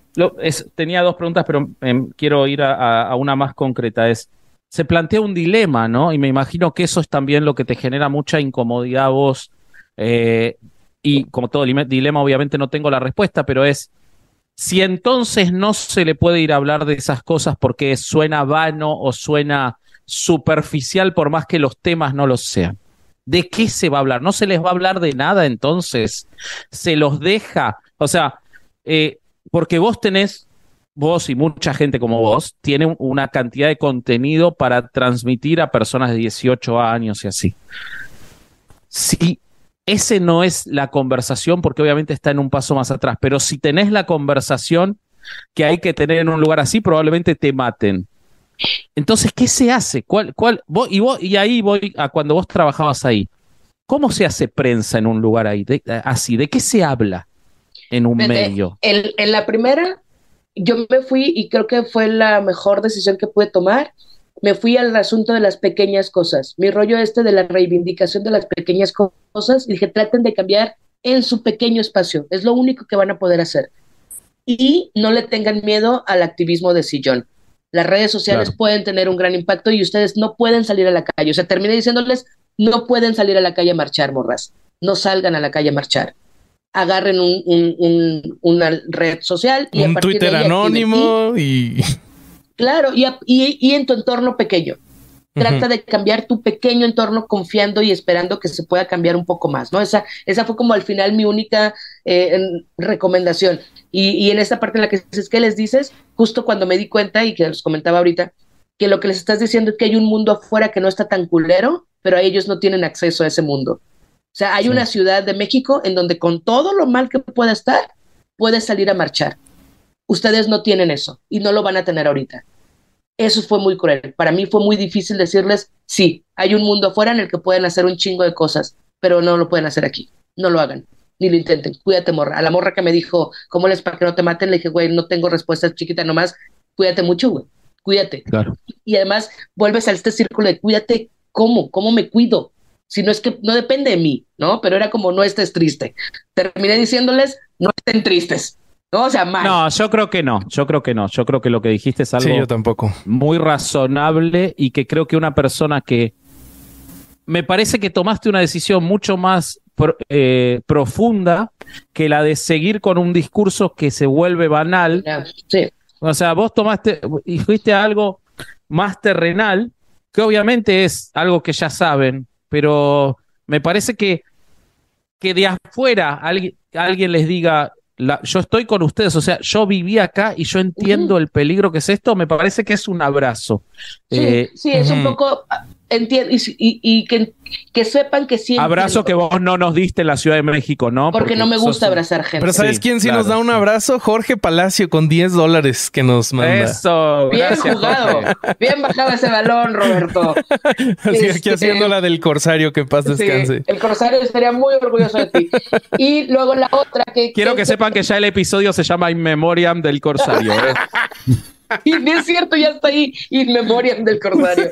Tenía dos preguntas, pero em, quiero ir a, una más concreta. Es, se plantea un dilema, ¿no? Y me imagino que eso es también lo que te genera mucha incomodidad a vos. eh, y como todo dilema, obviamente no tengo la respuesta, pero es, si entonces no se le puede ir a hablar de esas cosas porque suena vano o suena superficial por más que los temas no lo sean. ¿De qué se va a hablar? No se les va a hablar de nada entonces. Se los deja. O sea, eh, porque vos tenés, vos y mucha gente como vos, tienen una cantidad de contenido para transmitir a personas de 18 años y así. Si ese no es la conversación, porque obviamente está en un paso más atrás, pero si tenés la conversación que hay que tener en un lugar así, probablemente te maten. Entonces, ¿qué se hace? ¿Cuál, cuál, vos, y, vos, y ahí voy a cuando vos trabajabas ahí. ¿Cómo se hace prensa en un lugar ahí, así? ¿De qué se habla en un medio? En, en la primera, yo me fui y creo que fue la mejor decisión que pude tomar me fui al asunto de las pequeñas cosas. Mi rollo este de la reivindicación de las pequeñas cosas, dije, traten de cambiar en su pequeño espacio. Es lo único que van a poder hacer. Y no le tengan miedo al activismo de sillón. Las redes sociales pueden tener un gran impacto y ustedes no pueden salir a la calle. O sea, terminé diciéndoles, no pueden salir a la calle a marchar, morras. No salgan a la calle a marchar. Agarren un, una red social y un Twitter anónimo y Claro, y, y, en tu entorno pequeño. Trata de cambiar tu pequeño entorno confiando y esperando que se pueda cambiar un poco más, ¿no? Esa, esa fue como al final mi única eh, recomendación. Y, y, en esta parte en la que dices, ¿qué les dices? Justo cuando me di cuenta y que les comentaba ahorita, que lo que les estás diciendo es que hay un mundo afuera que no está tan culero, pero ellos no tienen acceso a ese mundo. O sea, hay una ciudad de México en donde con todo lo mal que pueda estar, puedes salir a marchar. Ustedes no tienen eso y no lo van a tener ahorita. Eso fue muy cruel. Para mí fue muy difícil decirles, sí, hay un mundo afuera en el que pueden hacer un chingo de cosas, pero no lo pueden hacer aquí. No lo hagan, ni lo intenten. Cuídate, morra. A la morra que me dijo, ¿cómo les para que no te maten? Le dije, güey, no tengo respuesta chiquita nomás. Cuídate mucho, güey. Cuídate. Claro. Y además vuelves a este círculo de cuídate, ¿cómo? ¿Cómo me cuido? Si no es que no depende de mí, ¿no? Pero era como, no estés triste. Terminé diciéndoles, no estén tristes no, o sea, No, yo creo que no. Yo creo que no. Yo creo que lo que dijiste es algo tampoco. muy razonable y que creo que una persona que. Me parece que tomaste una decisión mucho más eh, profunda que la de seguir con un discurso que se vuelve banal. Sí. O sea, vos tomaste y fuiste a algo más terrenal, que obviamente es algo que ya saben, pero me parece que, que de afuera alguien, alguien les diga, yo estoy con ustedes, o sea, yo viví acá y yo entiendo el peligro que es esto, me parece que es un abrazo. Sí, eh, sí es un poco, entiendo, y, que, que, sepan que siempre... Abrazo que vos no nos diste en la Ciudad de México, ¿no? Porque, no me gusta abrazar gente. Pero ¿sabes quién sí nos da un abrazo? Jorge Palacio con 10 dólares que nos manda. Eso. Bien jugado. Bien bajado ese balón, Roberto. Así aquí este, haciendo la del Corsario, que paz descanse. el Corsario estaría muy orgulloso de ti. Y luego la otra que... Quiero que, sepan que ya el episodio se llama In Memoriam del Corsario. ¿eh? Y es cierto, ya está ahí In Memoriam del Corsario.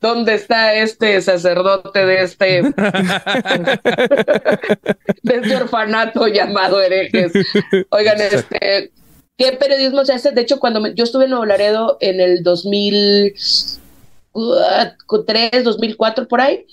¿Dónde está este sacerdote de este, de este orfanato llamado herejes? Oigan, este, ¿qué periodismo se hace? De hecho, cuando yo estuve en Nuevo Laredo en el 2003, 2004, por ahí,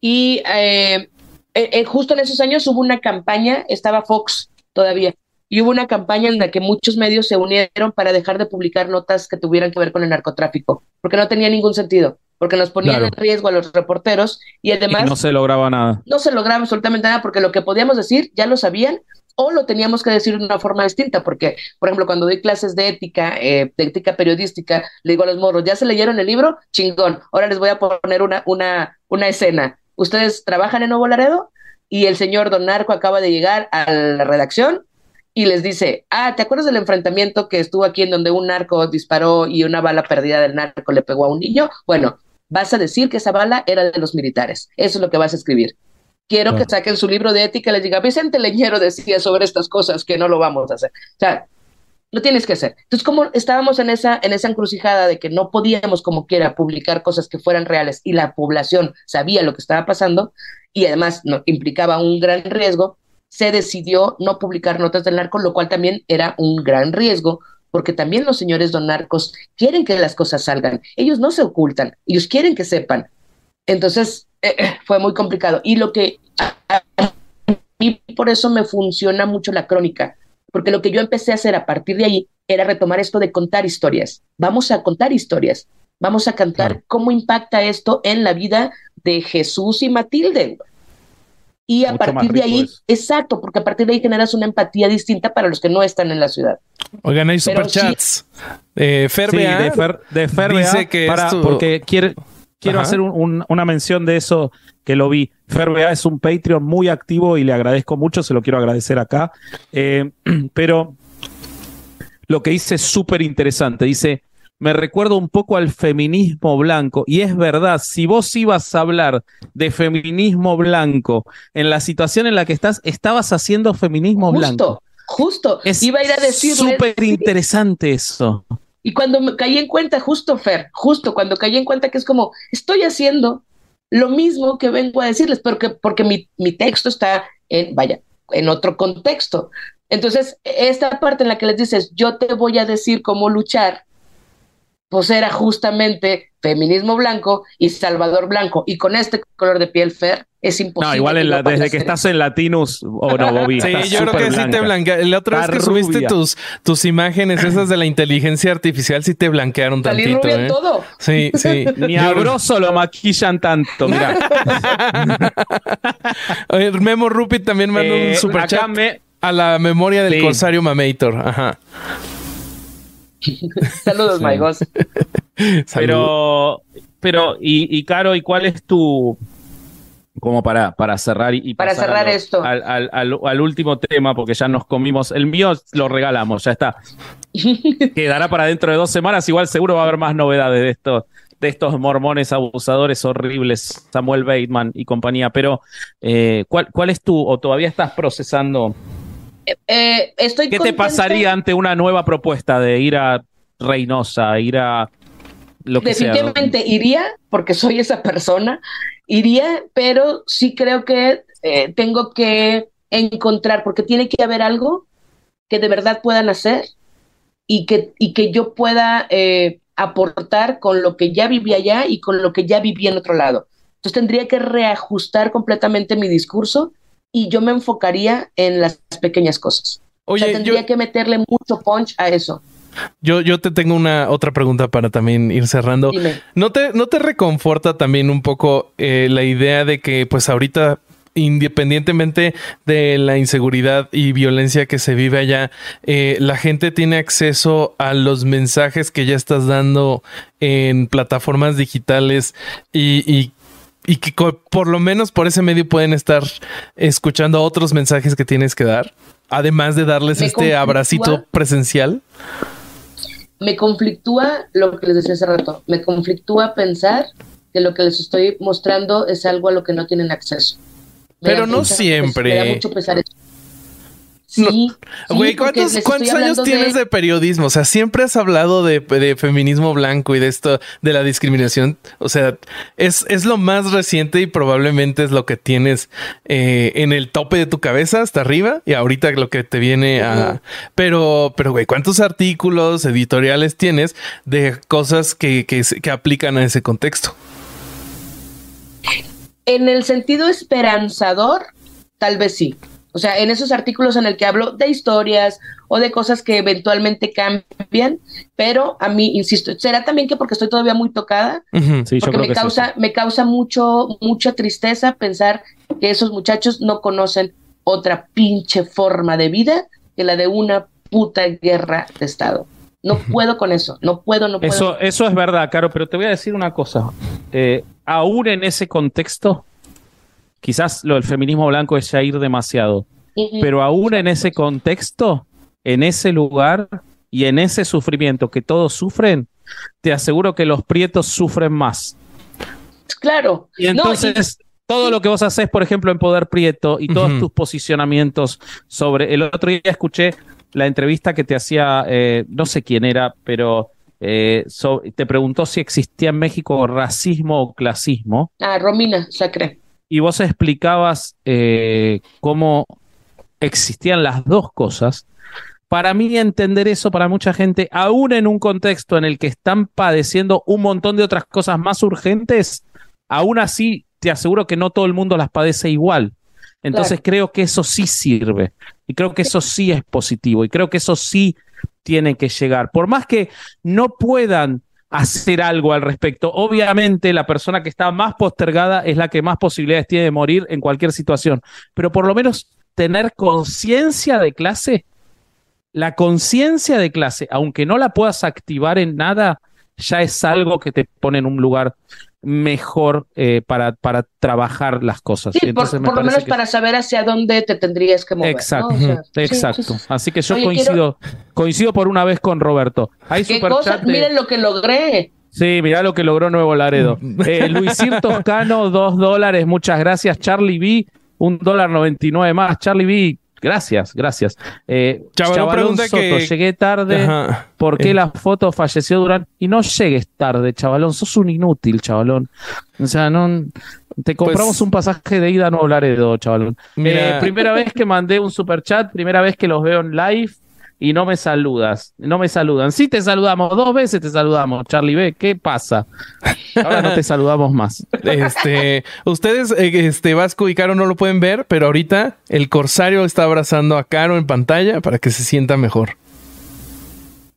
y eh, eh, justo en esos años hubo una campaña, estaba Fox todavía, y hubo una campaña en la que muchos medios se unieron para dejar de publicar notas que tuvieran que ver con el narcotráfico, porque no tenía ningún sentido, porque nos ponían en riesgo a los reporteros y además... no se lograba nada. No se lograba absolutamente nada porque lo que podíamos decir ya lo sabían o lo teníamos que decir de una forma distinta, porque, por ejemplo, cuando doy clases de ética, eh, de ética periodística, le digo a los morros, ¿ya se leyeron el libro? Chingón, ahora les voy a poner una, una, una escena. ¿Ustedes trabajan en Nuevo Laredo? Y el señor Don Narco acaba de llegar a la redacción y les dice, ah, ¿te acuerdas del enfrentamiento que estuvo aquí en donde un narco disparó y una bala perdida del narco le pegó a un niño? Bueno, vas a decir que esa bala era de los militares. Eso es lo que vas a escribir. Quiero que saquen su libro de ética y les diga, Vicente Leñero decía sobre estas cosas que no lo vamos a hacer. O sea, lo tienes que hacer. Entonces, como estábamos en esa, en esa encrucijada de que no podíamos como quiera publicar cosas que fueran reales y la población sabía lo que estaba pasando y además no, implicaba un gran riesgo, se decidió no publicar notas del narco, lo cual también era un gran riesgo, porque también los señores don narcos quieren que las cosas salgan. Ellos no se ocultan, ellos quieren que sepan. Entonces, eh, eh, fue muy complicado. Y lo que a, mí por eso me funciona mucho la crónica, porque lo que yo empecé a hacer a partir de ahí era retomar esto de contar historias. Vamos a contar historias. Vamos a cantar cómo impacta esto en la vida de Jesús y Matilde. Y a partir de ahí, exacto, porque a partir de ahí generas una empatía distinta para los que no están en la ciudad. Oigan, hay superchats. Eh, de, Fer, dice que para, porque quiere, quiero hacer una mención de eso que lo vi. Ferbea es un Patreon muy activo y le agradezco mucho, se lo quiero agradecer acá. Eh, pero lo que dice es súper interesante. Dice, me recuerdo un poco al feminismo blanco. Y es verdad, si vos ibas a hablar de feminismo blanco en la situación en la que estás, estabas haciendo feminismo blanco. Justo, es iba a ir a decir. Súper interesante eso. Y cuando me caí en cuenta, justo Fer, justo cuando caí en cuenta que es como, estoy haciendo lo mismo que vengo a decirles, porque, porque mi, mi texto está en, vaya, en otro contexto. Entonces, esta parte en la que les dices, yo te voy a decir cómo luchar, pues era justamente feminismo blanco y Salvador blanco. Y con este color de piel, Fer, es imposible. No, igual desde que estás en Latinus, o no, Bobby. sí, yo creo que sí te blanquea. La otra vez que subiste tus, tus imágenes, esas de la inteligencia artificial, sí te blanquearon tantito. Salí ¿eh? todo. Sí, sí. Ni a lo maquillan tanto, mira. Memo Rupi también mandó un eh, superchat a la memoria del Corsario Mamator. Ajá. Saludos, sí. Pero, pero, y, y Caro, ¿y cuál es tu, como para, para cerrar y para cerrar esto. al, al, último tema porque ya nos comimos el mío lo regalamos ya está. Quedará para dentro de dos semanas igual seguro va a haber más novedades de estos de estos mormones abusadores horribles Samuel Bateman y compañía pero eh, ¿cuál, cuál es tu o todavía estás procesando eh, estoy ¿Qué te pasaría ante una nueva propuesta de ir a Reynosa, ir a lo que Definitivamente iría, porque soy esa persona, iría, pero sí creo que eh, tengo que encontrar, porque tiene que haber algo que de verdad puedan hacer y que, y que yo pueda eh, aportar con lo que ya viví allá y con lo que ya viví en otro lado. Entonces tendría que reajustar completamente mi discurso y yo me enfocaría en las pequeñas cosas. Oye, tendría que meterle mucho punch a eso. Yo, yo te tengo una otra pregunta para también ir cerrando. ¿No te, ¿No te reconforta también un poco eh, la idea de que pues ahorita independientemente de la inseguridad y violencia que se vive allá, eh, la gente tiene acceso a los mensajes que ya estás dando en plataformas digitales y, y y que por lo menos por ese medio pueden estar escuchando otros mensajes que tienes que dar, además de darles este abracito presencial. Me conflictúa lo que les decía hace rato, me conflictúa pensar que lo que les estoy mostrando es algo a lo que no tienen acceso. Pero no siempre. Me da mucho pesar eso. Sí, Güey, ¿cuántos, años tienes de... periodismo? O sea, siempre has hablado de, feminismo blanco y de esto, de la discriminación. O sea, es, es lo más reciente y probablemente es lo que tienes eh, en el tope de tu cabeza hasta arriba y ahorita lo que te viene a... Pero, pero, güey, ¿cuántos artículos editoriales tienes de cosas que, que, que aplican a ese contexto? En el sentido esperanzador, tal vez sí. O sea, en esos artículos en el que hablo de historias o de cosas que eventualmente cambian, pero a mí, insisto, será también que porque estoy todavía muy tocada, porque me causa, me causa mucho, mucha tristeza pensar que esos muchachos no conocen otra pinche forma de vida que la de una puta guerra de Estado. No puedo con eso, no puedo, no puedo. Eso, eso es verdad, Caro, pero te voy a decir una cosa. Eh, aún en ese contexto, quizás lo del feminismo blanco es ya ir demasiado, pero aún en ese contexto, en ese lugar y en ese sufrimiento que todos sufren, te aseguro que los prietos sufren más. Claro. Y entonces, todo lo que vos haces, por ejemplo, en Poder Prieto y todos tus posicionamientos sobre. El otro día escuché la entrevista que te hacía, eh, no sé quién era, pero eh, te preguntó si existía en México racismo o clasismo. Ah, Romina Sacre y vos explicabas eh, cómo existían las dos cosas. Para mí entender eso, para mucha gente, aún en un contexto en el que están padeciendo un montón de otras cosas más urgentes, aún así te aseguro que no todo el mundo las padece igual. Entonces creo que eso sí sirve y creo que eso sí es positivo y creo que eso sí tiene que llegar. Por más que no puedan hacer algo al respecto. Obviamente la persona que está más postergada es la que más posibilidades tiene de morir en cualquier situación, pero por lo menos tener conciencia de clase, la conciencia de clase, aunque no la puedas activar en nada, ya es algo que te pone en un lugar mejor eh, para, para trabajar las cosas. Sí, por, lo menos para saber hacia dónde te tendrías que mover. Exacto, exacto. Así que yo coincido, coincido por una vez con Roberto. Hay ¿Qué Miren lo que logré. Sí, mirá lo que logró Nuevo Laredo. Eh, Luisir Toscano, dos dólares, muchas gracias. Charlie B, un dólar noventa y nueve más. Charlie B, Gracias, gracias. Eh, Chavalón, Soto, llegué tarde. ¿Por qué eh. la foto falleció durante? Y no llegues tarde, chavalón. Sos un inútil, chavalón. O sea, no. Te compramos pues un pasaje de ida a Nuevo Laredo, chavalón. Eh, primera vez que mandé un super chat, primera vez que los veo en live y no me saludas, no me saludan. Sí te saludamos, dos veces te saludamos, Charlie B, ¿qué pasa? Ahora no te saludamos más. Este, ustedes, eh, este, Vasco y Caro no lo pueden ver, pero ahorita el Corsario está abrazando a Caro en pantalla para que se sienta mejor.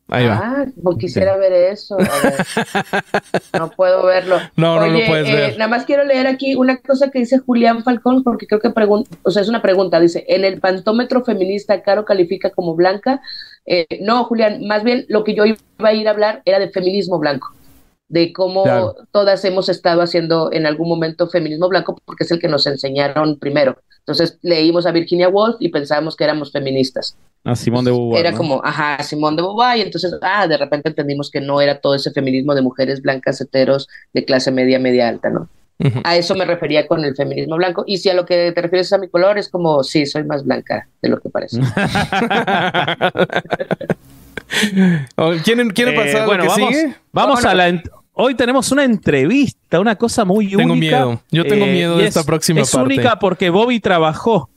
Ahí va. Ah, pues quisiera ver eso. no puedo verlo. No, no lo puedes eh, ver. Nada más quiero leer aquí una cosa que dice Julián Falcón, porque creo que pregunta, o sea, es una pregunta. Dice: ¿En el pantómetro feminista Caro califica como blanca? Eh, no, Julián, más bien lo que yo iba a ir a hablar era de feminismo blanco de cómo todas hemos estado haciendo en algún momento feminismo blanco, porque es el que nos enseñaron primero. Entonces leímos a Virginia Woolf y pensábamos que éramos feministas. A Simón de Beauvoir. Era como, ajá, Simón de Beauvoir, y entonces, ah, de repente entendimos que no era todo ese feminismo de mujeres blancas, heteros, de clase media, media alta, ¿no? A eso me refería con el feminismo blanco. Y si a lo que te refieres a mi color, es como, sí, soy más blanca de lo que parece. ¿Quieren, quieren pasar bueno, que vamos, sigue? Vamos a la hoy tenemos una entrevista, una cosa muy única. Tengo miedo. Yo tengo eh, miedo de esta próxima parte. Es única porque Bobby trabajó.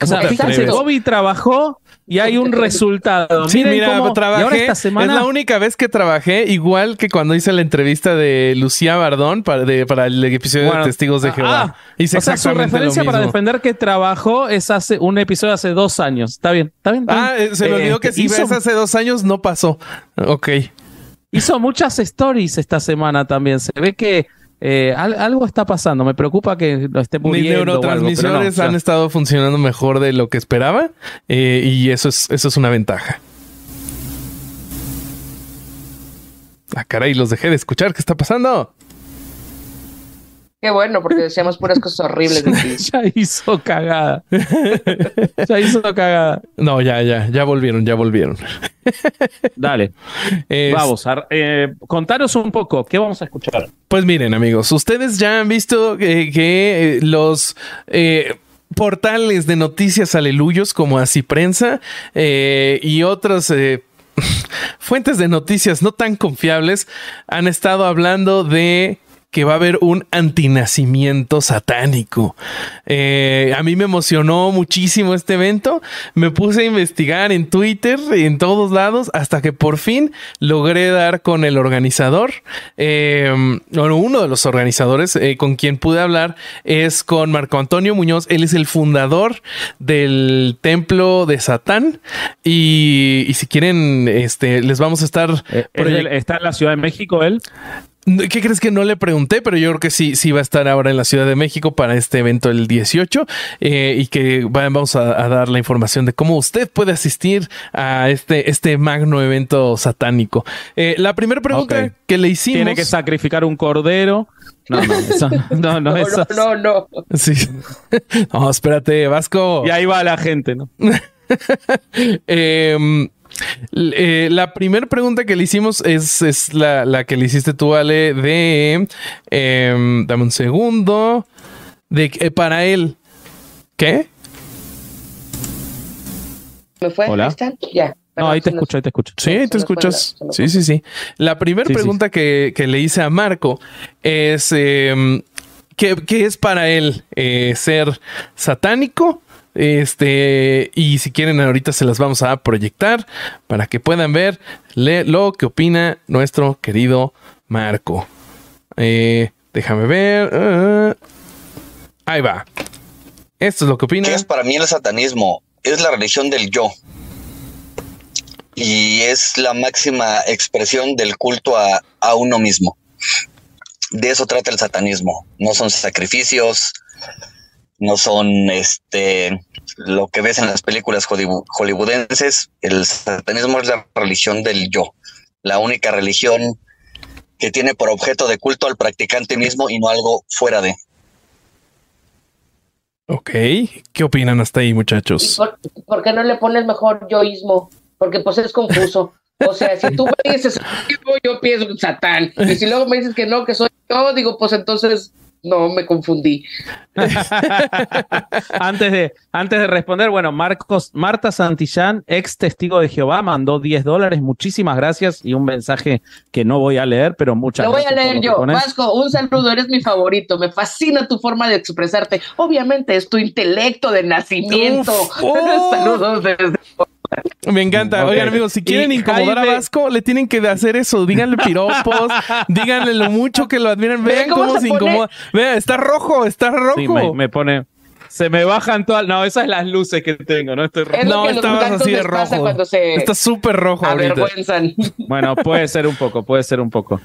o sea, Bobby trabajó y hay un resultado. Sí, mira, trabajé. esta semana... Es la única vez que trabajé, igual que cuando hice la entrevista de Lucía Bardón para, para el episodio de Testigos de Jehová. Ah, hice o sea, su referencia para defender que trabajó es hace un episodio hace dos años. Está bien, está bien. ah, eh, se me olvidó que si ves hace dos años no pasó. Ok. Hizo muchas stories esta semana también. Se ve que eh, algo está pasando. Me preocupa que lo esté muriendo. Mis neurotransmisores han estado funcionando mejor de lo que esperaba eh, y eso es, eso es una ventaja. Ah, caray, los dejé de escuchar. ¿Qué está pasando? Qué bueno, porque decíamos puras cosas horribles de ti. ya hizo cagada. ya hizo cagada. No, ya, ya, ya volvieron, ya volvieron. Dale. Vamos, a, eh, contaros un poco, ¿qué vamos a escuchar? Pues miren, amigos, ustedes ya han visto que, eh, los eh, portales de noticias aleluyos como Así Prensa y otras fuentes de noticias no tan confiables han estado hablando de que va a haber un antinacimiento satánico. Eh, a mí me emocionó muchísimo este evento. Me puse a investigar en Twitter, en todos lados, hasta que por fin logré dar con el organizador. Eh, uno de los organizadores eh, con quien pude hablar es con Marco Antonio Muñoz. Él es el fundador del Templo de Satán. Y, si quieren, este, les vamos a estar. ¿Está en la Ciudad de México él? ¿Qué crees que no le pregunté? Pero yo creo que sí, sí va a estar ahora en la Ciudad de México para este evento el 18 eh, y que vamos a, dar la información de cómo usted puede asistir a este, este magno evento satánico. Eh, la primera pregunta que le hicimos... Tiene que sacrificar un cordero. No, no, eso, no, no, eso. no, no, Sí. No, espérate, Vasco. Y ahí va la gente, ¿no? eh, eh, la primera pregunta que le hicimos es, la, que le hiciste tú, Ale, de... Em, dame un segundo. De eh, para él. ¿Qué? ¿Me fue? Hola. Ya. No, ahí te escucho, ahí te escucho. Sí, ahí te escuchas. Sí, sí, sí. La primera pregunta Que, le hice a Marco es... Em, ¿qué, es para él eh, ser satánico este, y si quieren, ahorita se las vamos a proyectar para que puedan ver lo que opina nuestro querido Marco. Eh, déjame ver. Ah, ahí va. Esto es lo que opina. ¿Qué es para mí el satanismo? Es la religión del yo. y es la máxima expresión del culto a, a uno mismo. De eso trata el satanismo. No son sacrificios, no son este lo que ves en las películas hollywoodenses. El satanismo es la religión del yo, la única religión que tiene por objeto de culto al practicante mismo y no algo fuera de. Ok, ¿qué opinan hasta ahí, muchachos? ¿Por, qué no le pones mejor yoísmo? Porque pues es confuso. O sea, si tú me dices, yo pienso en Satán, y si luego me dices que no, que soy yo, digo, pues entonces no me confundí. antes, de, antes de responder, bueno, Marcos, Marta Santillán, ex testigo de Jehová, mandó 10 dólares. Muchísimas gracias y un mensaje que no voy a leer, pero muchas gracias. Lo voy a leer yo. Vasco, un saludo, eres mi favorito. Me fascina tu forma de expresarte. Obviamente es tu intelecto de nacimiento. Saludos desde me encanta. Oigan, amigos, si quieren incomodar a Vasco, le tienen que hacer eso. Díganle piropos, díganle lo mucho que lo admiran. Vean cómo, se, incomoda. Vean, está rojo, está rojo. Sí, me, pone. Se me bajan todas. No, esas son las luces que tengo, ¿no? Estoy rojo. no, estabas así de rojo. Está súper rojo. Avergüenzan. Bueno, puede ser un poco, puede ser un poco.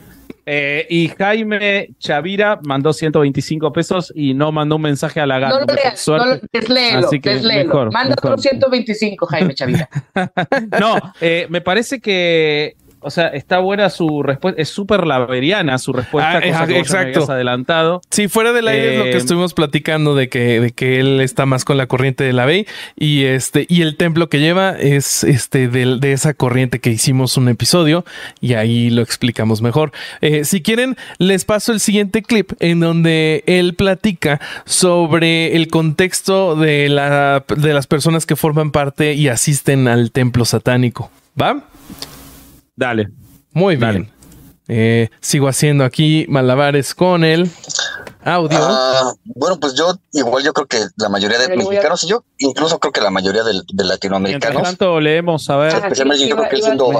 Eh, y Jaime Chavira mandó 125 pesos y no mandó un mensaje a la gana. No lo leas, no lo, desléelo, Así que Mejor, Manda otros 125, Jaime Chavira. no, eh, me parece que o sea, está buena su respuesta, es súper laveriana su respuesta, ah, cosa que exacto. adelantado. Sí, fuera del aire es lo que eh, estuvimos platicando de que, de que él está más con la corriente de la Bey y este, y el templo que lleva es este de, de esa corriente que hicimos un episodio y ahí lo explicamos mejor. Eh, si quieren, les paso el siguiente clip en donde él platica sobre el contexto de, la, de las personas que forman parte y asisten al templo satánico. ¿Va? Dale. Muy bien. Eh, sigo haciendo aquí malabares con el audio. Ah, bueno, pues yo igual yo creo que la mayoría de mexicanos y yo incluso creo que la mayoría de, latinoamericanos. Por tanto leemos a ver. Especialmente yo creo que siendo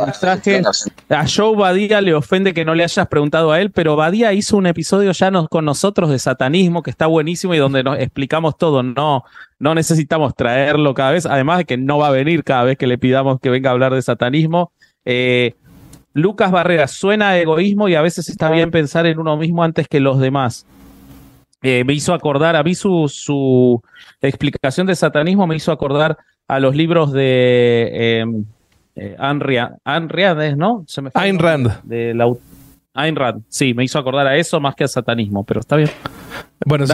a Joe Badía le ofende que no le hayas preguntado a él, pero Badía hizo un episodio ya con nosotros de satanismo que está buenísimo y donde nos explicamos todo. No, no necesitamos traerlo cada vez, además de que no va a venir cada vez que le pidamos que venga a hablar de satanismo. Eh, Lucas Barrera, suena egoísmo y a veces está bien pensar en uno mismo antes que los demás. Eh, me hizo acordar, a mí su, su, explicación de satanismo me hizo acordar a los libros de em, eh, Rand, ¿no? Se me Ayn Rand. De la, Ayn Rand, sí, me hizo acordar a eso más que a satanismo, pero está bien. Bueno,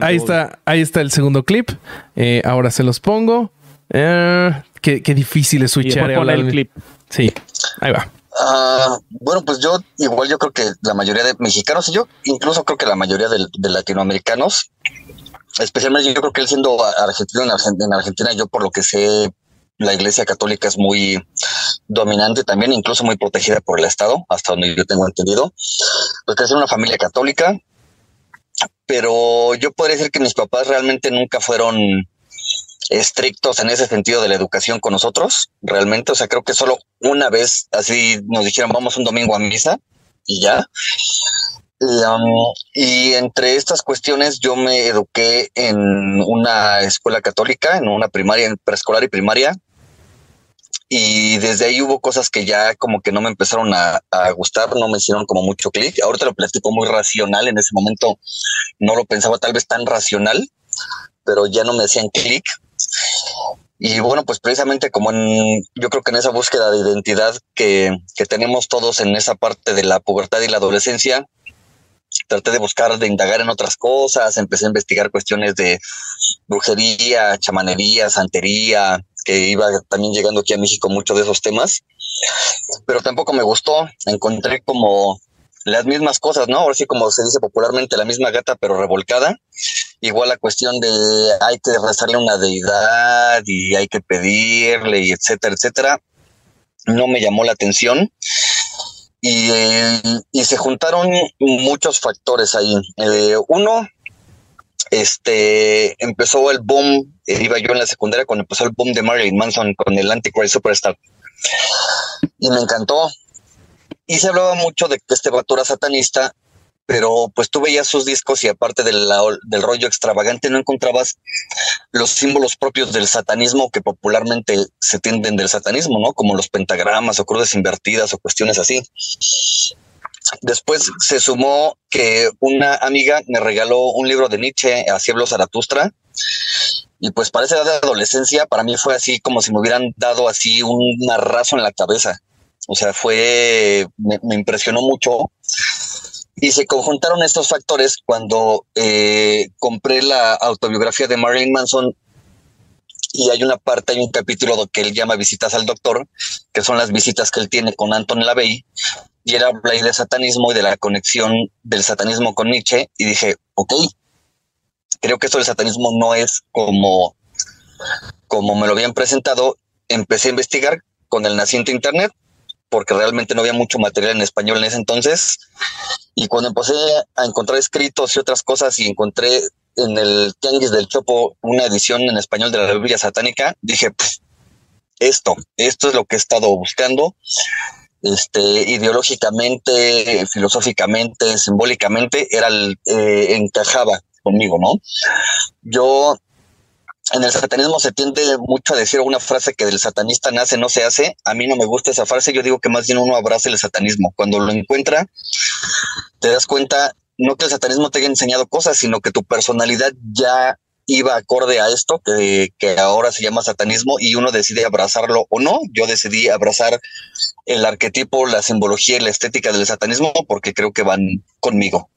ahí, está, ahí está el segundo clip. Eh, ahora se los pongo. Eh, qué, difícil es switchar. el clip. Sí, ahí va. Ah, bueno, pues yo igual yo creo que la mayoría de mexicanos y yo incluso creo que la mayoría de, latinoamericanos, especialmente yo creo que él siendo argentino en Argentina, yo por lo que sé, la iglesia católica es muy dominante también, incluso muy protegida por el Estado, hasta donde yo tengo entendido. Pues que es una familia católica, pero yo podría decir que mis papás realmente nunca fueron estrictos en ese sentido de la educación con nosotros, realmente. O sea, creo que solo una vez así nos dijeron vamos un domingo a misa y ya. Um, y entre estas cuestiones yo me eduqué en una escuela católica, en una primaria, en preescolar y primaria. Y desde ahí hubo cosas que ya como que no me empezaron a, a gustar, no me hicieron como mucho clic. Ahorita lo platico muy racional, en ese momento no lo pensaba tal vez tan racional, pero ya no me hacían clic. Y bueno, pues precisamente como en, yo creo que en esa búsqueda de identidad que, que tenemos todos en esa parte de la pubertad y la adolescencia, traté de buscar, de indagar en otras cosas, empecé a investigar cuestiones de brujería, chamanería, santería, que iba también llegando aquí a México mucho de esos temas, pero tampoco me gustó, encontré como las mismas cosas, ¿no? Ahora sí, como se dice popularmente, la misma gata pero revolcada. Igual la cuestión de hay que rezarle una deidad y hay que pedirle y etcétera, etcétera. No me llamó la atención. Y, y se juntaron muchos factores ahí. Eh, uno, este, empezó el boom, eh, iba yo en la secundaria cuando empezó el boom de Marilyn Manson con el Antichrist Superstar. Y me encantó, y se hablaba mucho de que este vato era satanista pero pues tú veías sus discos y aparte del, rollo extravagante no encontrabas los símbolos propios del satanismo que popularmente se tienden del satanismo, ¿no? Como los pentagramas o cruces invertidas o cuestiones así. Después se sumó que una amiga me regaló un libro de Nietzsche, Así habló Zaratustra, y pues para esa edad de adolescencia, para mí fue así como si me hubieran dado así un marrazo en la cabeza. O sea, fue, me, impresionó mucho. Y se conjuntaron estos factores cuando eh, compré la autobiografía de Marilyn Manson. Y hay una parte, hay un capítulo que él llama Visitas al Doctor, que son las visitas que él tiene con Anton LaVey, y era habla de satanismo y de la conexión del satanismo con Nietzsche, y dije, ok, creo que esto del satanismo no es como, como me lo habían presentado, empecé a investigar con el naciente Internet, porque realmente no había mucho material en español en ese entonces, y cuando empecé a encontrar escritos y otras cosas y encontré en el Tianguis del Chopo una edición en español de la Biblia satánica, dije, esto, esto es lo que he estado buscando. Este, ideológicamente, filosóficamente, simbólicamente, era el, eh, encajaba conmigo, ¿no? Yo en el satanismo se tiende mucho a decir una frase que del satanista nace, no se hace. A mí no me gusta esa frase. Yo digo que más bien uno abraza el satanismo. Cuando lo encuentra, te das cuenta no que el satanismo te haya enseñado cosas, sino que tu personalidad ya iba acorde a esto que, que, ahora se llama satanismo y uno decide abrazarlo o no. Yo decidí abrazar el arquetipo, la simbología y la estética del satanismo porque creo que van conmigo.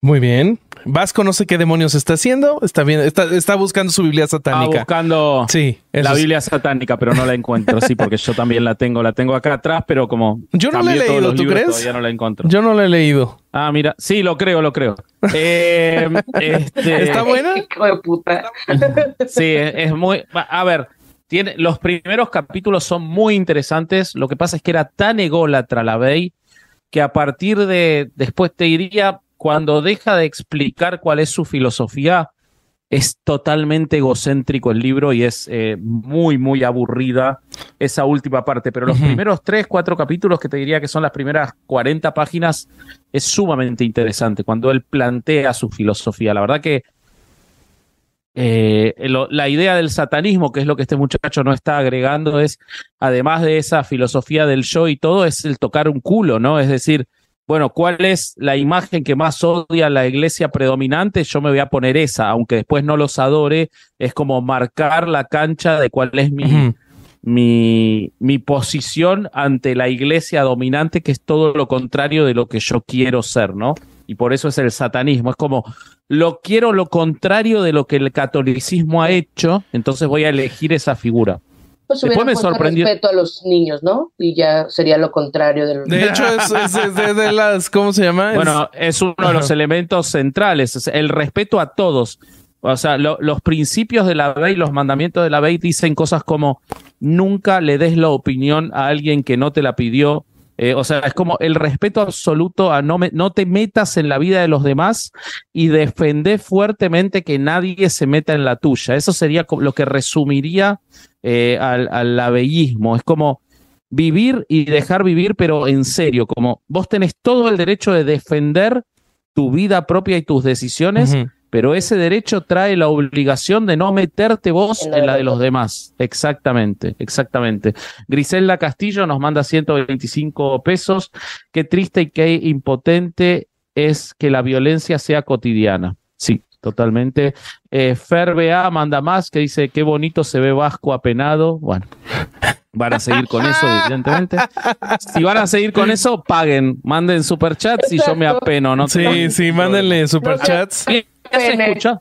Muy bien. Vasco no sé qué demonios está haciendo. Está bien, está, buscando su Biblia satánica. Está buscando sí, la Biblia satánica, pero no la encuentro. Sí, porque yo también la tengo. La tengo acá atrás, pero como. Yo no la he leído, ¿tú crees? Todavía no la encuentro. Yo no la he leído. Ah, mira. Sí, lo creo, lo creo. Eh, este, ¿Está buena? sí, es muy. A ver, tiene, los primeros capítulos son muy interesantes. Lo que pasa es que era tan ególatra la Bey que a partir de. Después te diría cuando deja de explicar cuál es su filosofía, es totalmente egocéntrico el libro y es eh, muy, muy aburrida esa última parte. Pero los primeros tres, cuatro capítulos, que te diría que son las primeras 40 páginas, es sumamente interesante cuando él plantea su filosofía. La verdad que eh, la idea del satanismo, que es lo que este muchacho no está agregando, es, además de esa filosofía del yo y todo, es el tocar un culo, ¿no? Es decir, bueno, ¿cuál es la imagen que más odia la iglesia predominante? Yo me voy a poner esa, aunque después no los adore, es como marcar la cancha de cuál es mi, mi, mi posición ante la iglesia dominante, que es todo lo contrario de lo que yo quiero ser, ¿no? Y por eso es el satanismo, es como lo quiero lo contrario de lo que el catolicismo ha hecho, entonces voy a elegir esa figura. Pues Después me sorprendió. respeto a los niños, ¿no? Y ya sería lo contrario de De hecho, es, de, las, ¿cómo se llama? Bueno, es uno de los elementos centrales, el respeto a todos. O sea, los principios de la ley, los mandamientos de la ley dicen cosas como nunca le des la opinión a alguien que no te la pidió, eh, o sea, es como el respeto absoluto a no, no te metas en la vida de los demás y defender fuertemente que nadie se meta en la tuya. Eso sería lo que resumiría eh, al, al abellismo. Es como vivir y dejar vivir, pero en serio, como vos tenés todo el derecho de defender tu vida propia y tus decisiones pero ese derecho trae la obligación de no meterte vos en la de los demás. Exactamente, exactamente. Griselda Castillo nos manda 125 pesos. Qué triste y qué impotente es que la violencia sea cotidiana. Sí, totalmente. Eh, Ferba manda más que dice qué bonito se ve Vasco apenado. Bueno, van a seguir con eso, evidentemente. Si van a seguir con eso, paguen, manden superchats y yo me apeno. ¿no? Sí, sí, mándenle superchats. ¿Habías escuchado?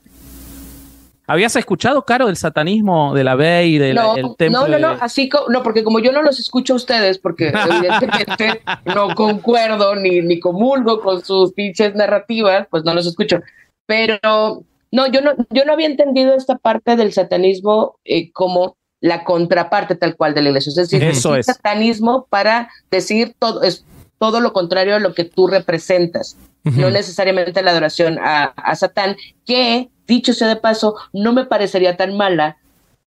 ¿Habías escuchado, Caro, del satanismo de la B y del no, templo? No, no, no, así no, porque como yo no los escucho a ustedes, porque evidentemente no concuerdo ni, ni comulgo con sus pinches narrativas, pues no los escucho. Pero no, yo no, yo no había entendido esta parte del satanismo eh, como la contraparte tal cual de la iglesia. Es decir, Eso es satanismo para decir todo, es todo lo contrario a lo que tú representas no necesariamente la adoración a, Satán, que, dicho sea de paso, no me parecería tan mala,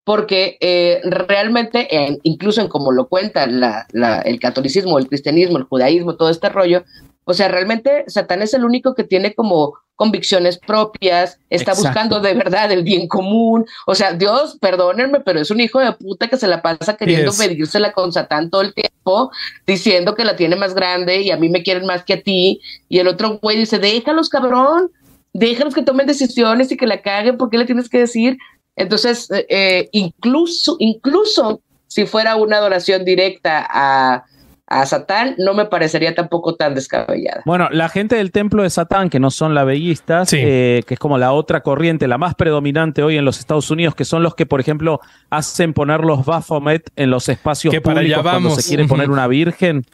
porque eh, realmente, incluso en como lo cuenta la, el catolicismo, el cristianismo, el judaísmo, todo este rollo, O sea, realmente Satán es el único que tiene como convicciones propias, está Exacto. buscando de verdad el bien común. O sea, Dios, perdónenme, pero es un hijo de puta que se la pasa queriendo es. medírsela con Satán todo el tiempo, diciendo que la tiene más grande y a mí me quieren más que a ti. Y el otro güey dice, déjalos, cabrón, déjalos que tomen decisiones y que la caguen, ¿por qué le tienes que decir? Entonces, eh, eh, incluso, incluso si fuera una adoración directa a, a Satán, no me parecería tampoco tan descabellada. Bueno, la gente del templo de Satán, que no son laveístas, Sí. eh, que es como la otra corriente, la más predominante hoy en los Estados Unidos, que son los que, por ejemplo, hacen poner los Baphomet en los espacios Que para allá públicos cuando vamos. se quiere Ujú. poner una virgen.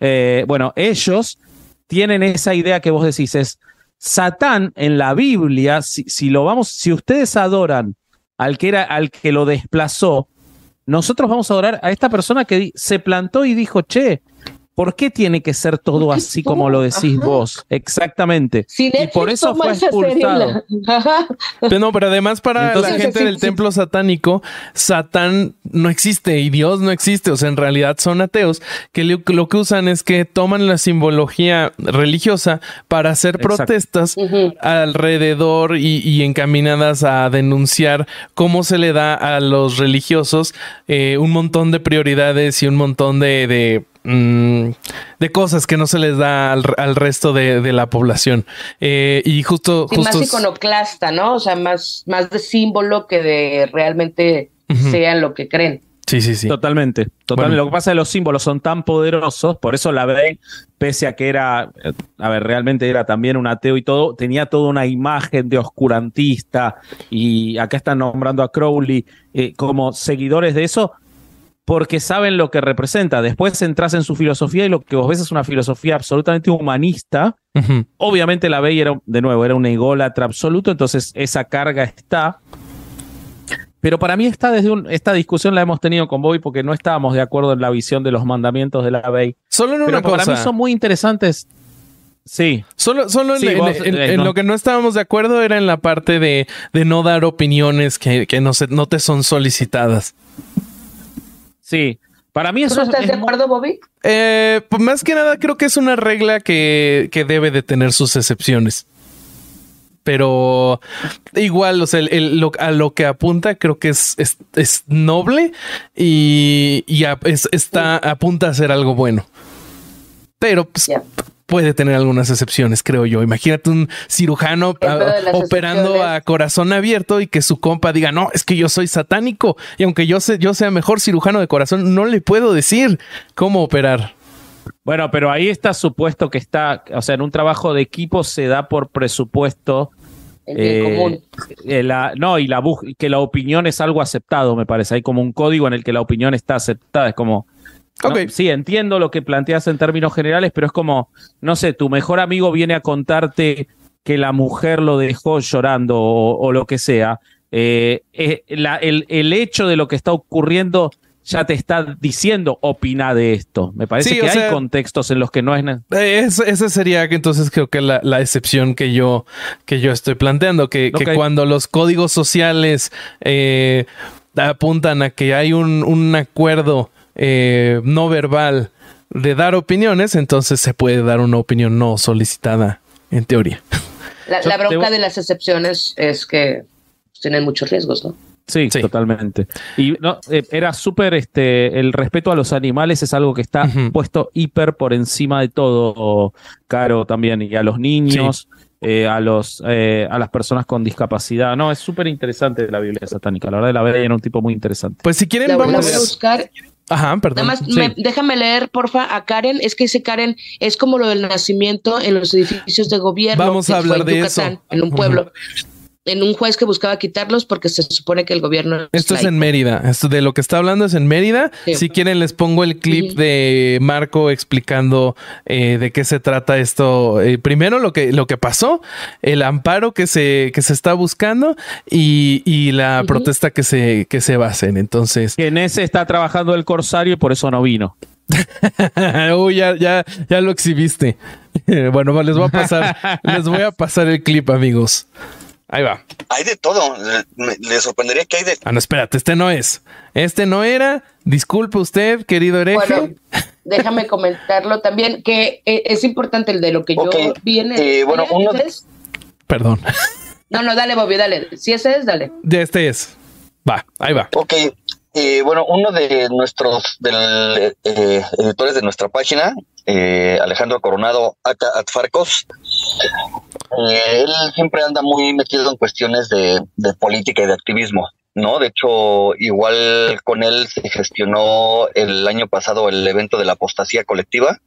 Eh, bueno, ellos tienen esa idea que vos decís, es Satán en la Biblia, si, si lo vamos, si ustedes adoran al que era, al que lo desplazó, nosotros vamos a adorar a esta persona que se plantó y dijo, che, ¿por qué tiene que ser todo ¿Por qué así todo? como lo decís Ajá. vos? Exactamente. Y por eso fue expulsado. Pero no, pero además para Entonces- la gente Sí, del sí. templo satánico, Satán no existe y Dios no existe. O sea, en realidad son ateos que lo, lo que usan es que toman la simbología religiosa para hacer Exacto. protestas alrededor y, y encaminadas a denunciar cómo se le da a los religiosos eh, un montón de prioridades y un montón de, de, mm, de cosas que no se les da al, al resto de, de la población. Eh, y justo... Sí, justo más iconoclasta, ¿no? O sea, más, más de símbolo que de realmente sean lo que creen. Sí, sí, sí. Totalmente. Totalmente. Bueno. Lo que pasa es que los símbolos son tan poderosos, por eso la ve, pese a que era, a ver, realmente era también un ateo y todo, tenía toda una imagen de oscurantista y acá están nombrando a Crowley eh, como seguidores de eso porque saben lo que representa. Después entras en su filosofía y lo que vos ves es una filosofía absolutamente humanista. Obviamente la Bey era, de nuevo, era un ególatra absoluto, entonces esa carga está. Pero para mí está desde un, esta discusión la hemos tenido con Bobby porque no estábamos de acuerdo en la visión de los mandamientos de la Bey. Solo en Pero una para cosa. mí son muy interesantes. Sí, Solo, solo en, Sí, en- vos, en- eh, en no. lo que no estábamos de acuerdo era en la parte de, de no dar opiniones que, que no, se, no te son solicitadas. Sí. Para mí ¿Tú eso es- estás es de acuerdo, Bobby? Eh, pues más que nada creo que es una regla que, que debe de tener sus excepciones. Pero igual, o sea, el- el- lo- a lo que apunta creo que es, es, es noble y, y a- es- está, apunta a ser algo bueno. Pero pues. Puede tener algunas excepciones, creo yo. Imagínate un cirujano ah, operando a corazón abierto y que su compa diga, no, es que yo soy satánico y aunque yo, sé, yo sea mejor cirujano de corazón, no le puedo decir cómo operar. Bueno, pero ahí está supuesto que está, o sea, en un trabajo de equipo se da por presupuesto. El eh, común. eh, la- no, y la que la opinión es algo aceptado, me parece. Hay como un código en el que la opinión está aceptada. Es como. Sí, entiendo lo que planteas en términos generales, pero es como, no sé, tu mejor amigo viene a contarte que la mujer lo dejó llorando o, o lo que sea. Eh, eh, la- el, el hecho de lo que está ocurriendo ya te está diciendo opina de esto. Me parece Sí, que hay sea- contextos en los que no es... ne- Eh, es- esa sería que entonces creo que la, la excepción que yo, que yo estoy planteando, que, cuando los códigos sociales eh, apuntan a que hay un, un acuerdo eh, no verbal de dar opiniones, entonces se puede dar una opinión no solicitada, en teoría. La, bronca de las excepciones es que tienen muchos riesgos, ¿no? Sí, Sí. totalmente. Y no, eh, era súper, este, el respeto a los animales es algo que está puesto hiper por encima de todo, Caro también, y a los niños, eh, a los, eh, a las personas con discapacidad. No, es súper interesante la Biblia satánica. La verdad, la verdad era un tipo muy interesante. Pues si quieren, La, la vamos. voy a buscar. Ajá, perdón. Nada más Sí. me- déjame leer, porfa, a Karen. Es que dice Karen, es como lo del nacimiento en los edificios de gobierno. Vamos a hablar de Yucatán, eso. En un pueblo. En un juez que buscaba quitarlos porque se supone que el gobierno. Esto es laico. en Mérida. Esto de lo que está hablando es en Mérida. Sí. Si quieren, les pongo el clip de Marco explicando eh, de qué se trata esto. Eh, primero, lo que, lo que pasó, el amparo que se, que se está buscando y, y la protesta que se, que se va a hacer. Entonces, Que en ese está trabajando el corsario y por eso no vino. Uy, ya, ya, ya lo exhibiste. bueno, les voy a pasar, les voy a pasar el clip, amigos. Ahí va. Hay de todo. Le, sorprendería que hay de Ah, no, espérate, este no es. Este no era. Disculpe usted, querido hereje. Bueno, déjame comentarlo también, que eh, es importante el de lo que yo vi en el... eh, bueno, ¿Ese uno- es? Perdón. No, no, dale, Bobby, dale. Si ese es, dale. De este es. Va, ahí va. Ok, eh, bueno, uno de nuestros del, eh, editores de nuestra página, eh, Alejandro Coronado Aka Atfarcos, eh, él siempre anda muy metido en cuestiones de, política y de activismo, ¿no? De hecho, igual con él se gestionó el año pasado el evento de la apostasía colectiva.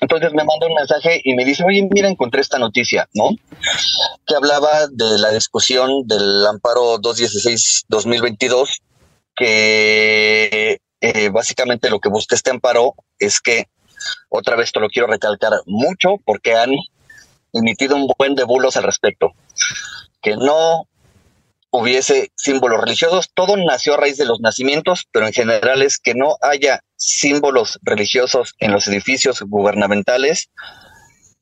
Entonces me manda un mensaje y me dice, oye, mira, encontré esta noticia, ¿no? que hablaba de la discusión del amparo 216-2022, que eh, básicamente lo que busca este amparo es que, otra vez te lo quiero recalcar mucho, porque han emitido un buen de bulos al respecto, que no hubiese símbolos religiosos, todo nació a raíz de los nacimientos, pero en general es que no haya símbolos religiosos en los edificios gubernamentales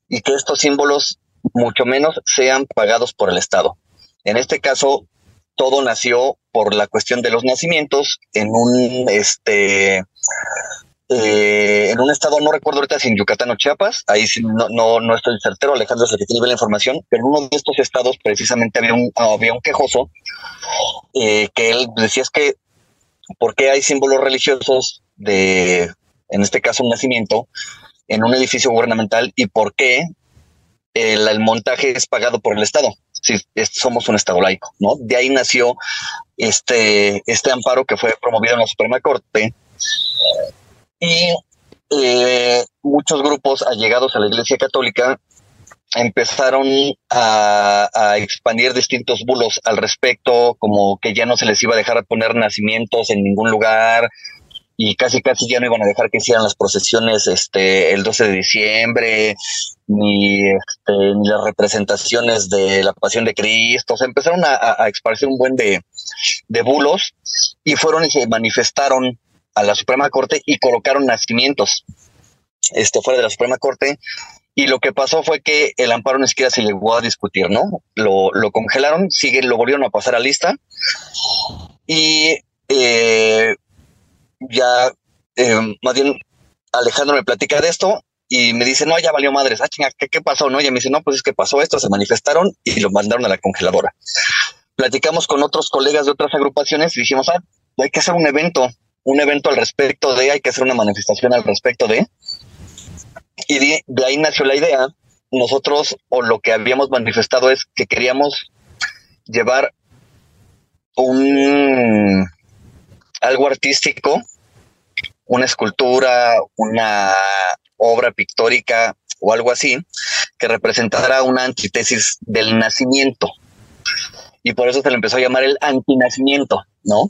y que estos símbolos mucho menos sean pagados por el Estado. En este caso, todo nació por la cuestión de los nacimientos en un este eh, en un estado, no recuerdo ahorita si en Yucatán o Chiapas, ahí sí no, no, no estoy certero, Alejandro es el que tiene la información, pero en uno de estos estados precisamente había un, había un quejoso eh, que él decía es que ¿por qué hay símbolos religiosos de, en este caso, un nacimiento en un edificio gubernamental y por qué el, montaje es pagado por el Estado. Si somos un Estado laico, ¿no? De ahí nació este, este amparo que fue promovido en la Suprema Corte y eh, muchos grupos allegados a la Iglesia Católica empezaron a, expandir distintos bulos al respecto, como que ya no se les iba a dejar poner nacimientos en ningún lugar, y casi casi ya no iban a dejar que hicieran las procesiones este el 12 de diciembre ni este, ni las representaciones de la pasión de Cristo, o sea, empezaron a, a, un buen de, de bulos y fueron y se manifestaron a la Suprema Corte y colocaron nacimientos este fuera de la Suprema Corte y lo que pasó fue que el amparo ni siquiera se llegó a discutir, ¿no? Lo, lo congelaron, sigue, lo volvieron a pasar a lista y eh, ya eh, más bien Alejandro me platica de esto y me dice, no, ya valió madres, ah, chinga, ¿qué, ¿qué pasó? No, y me dice, no, pues es que pasó esto, se manifestaron y lo mandaron a la congeladora. Platicamos con otros colegas de otras agrupaciones y dijimos, ah, hay que hacer un evento, un evento al respecto de, hay que hacer una manifestación al respecto de. Y de, ahí nació la idea. Nosotros, o lo que habíamos manifestado es que queríamos llevar un algo artístico, una escultura, una obra pictórica o algo así, que representara una antítesis del nacimiento. Y por eso se le empezó a llamar el antinacimiento, ¿no?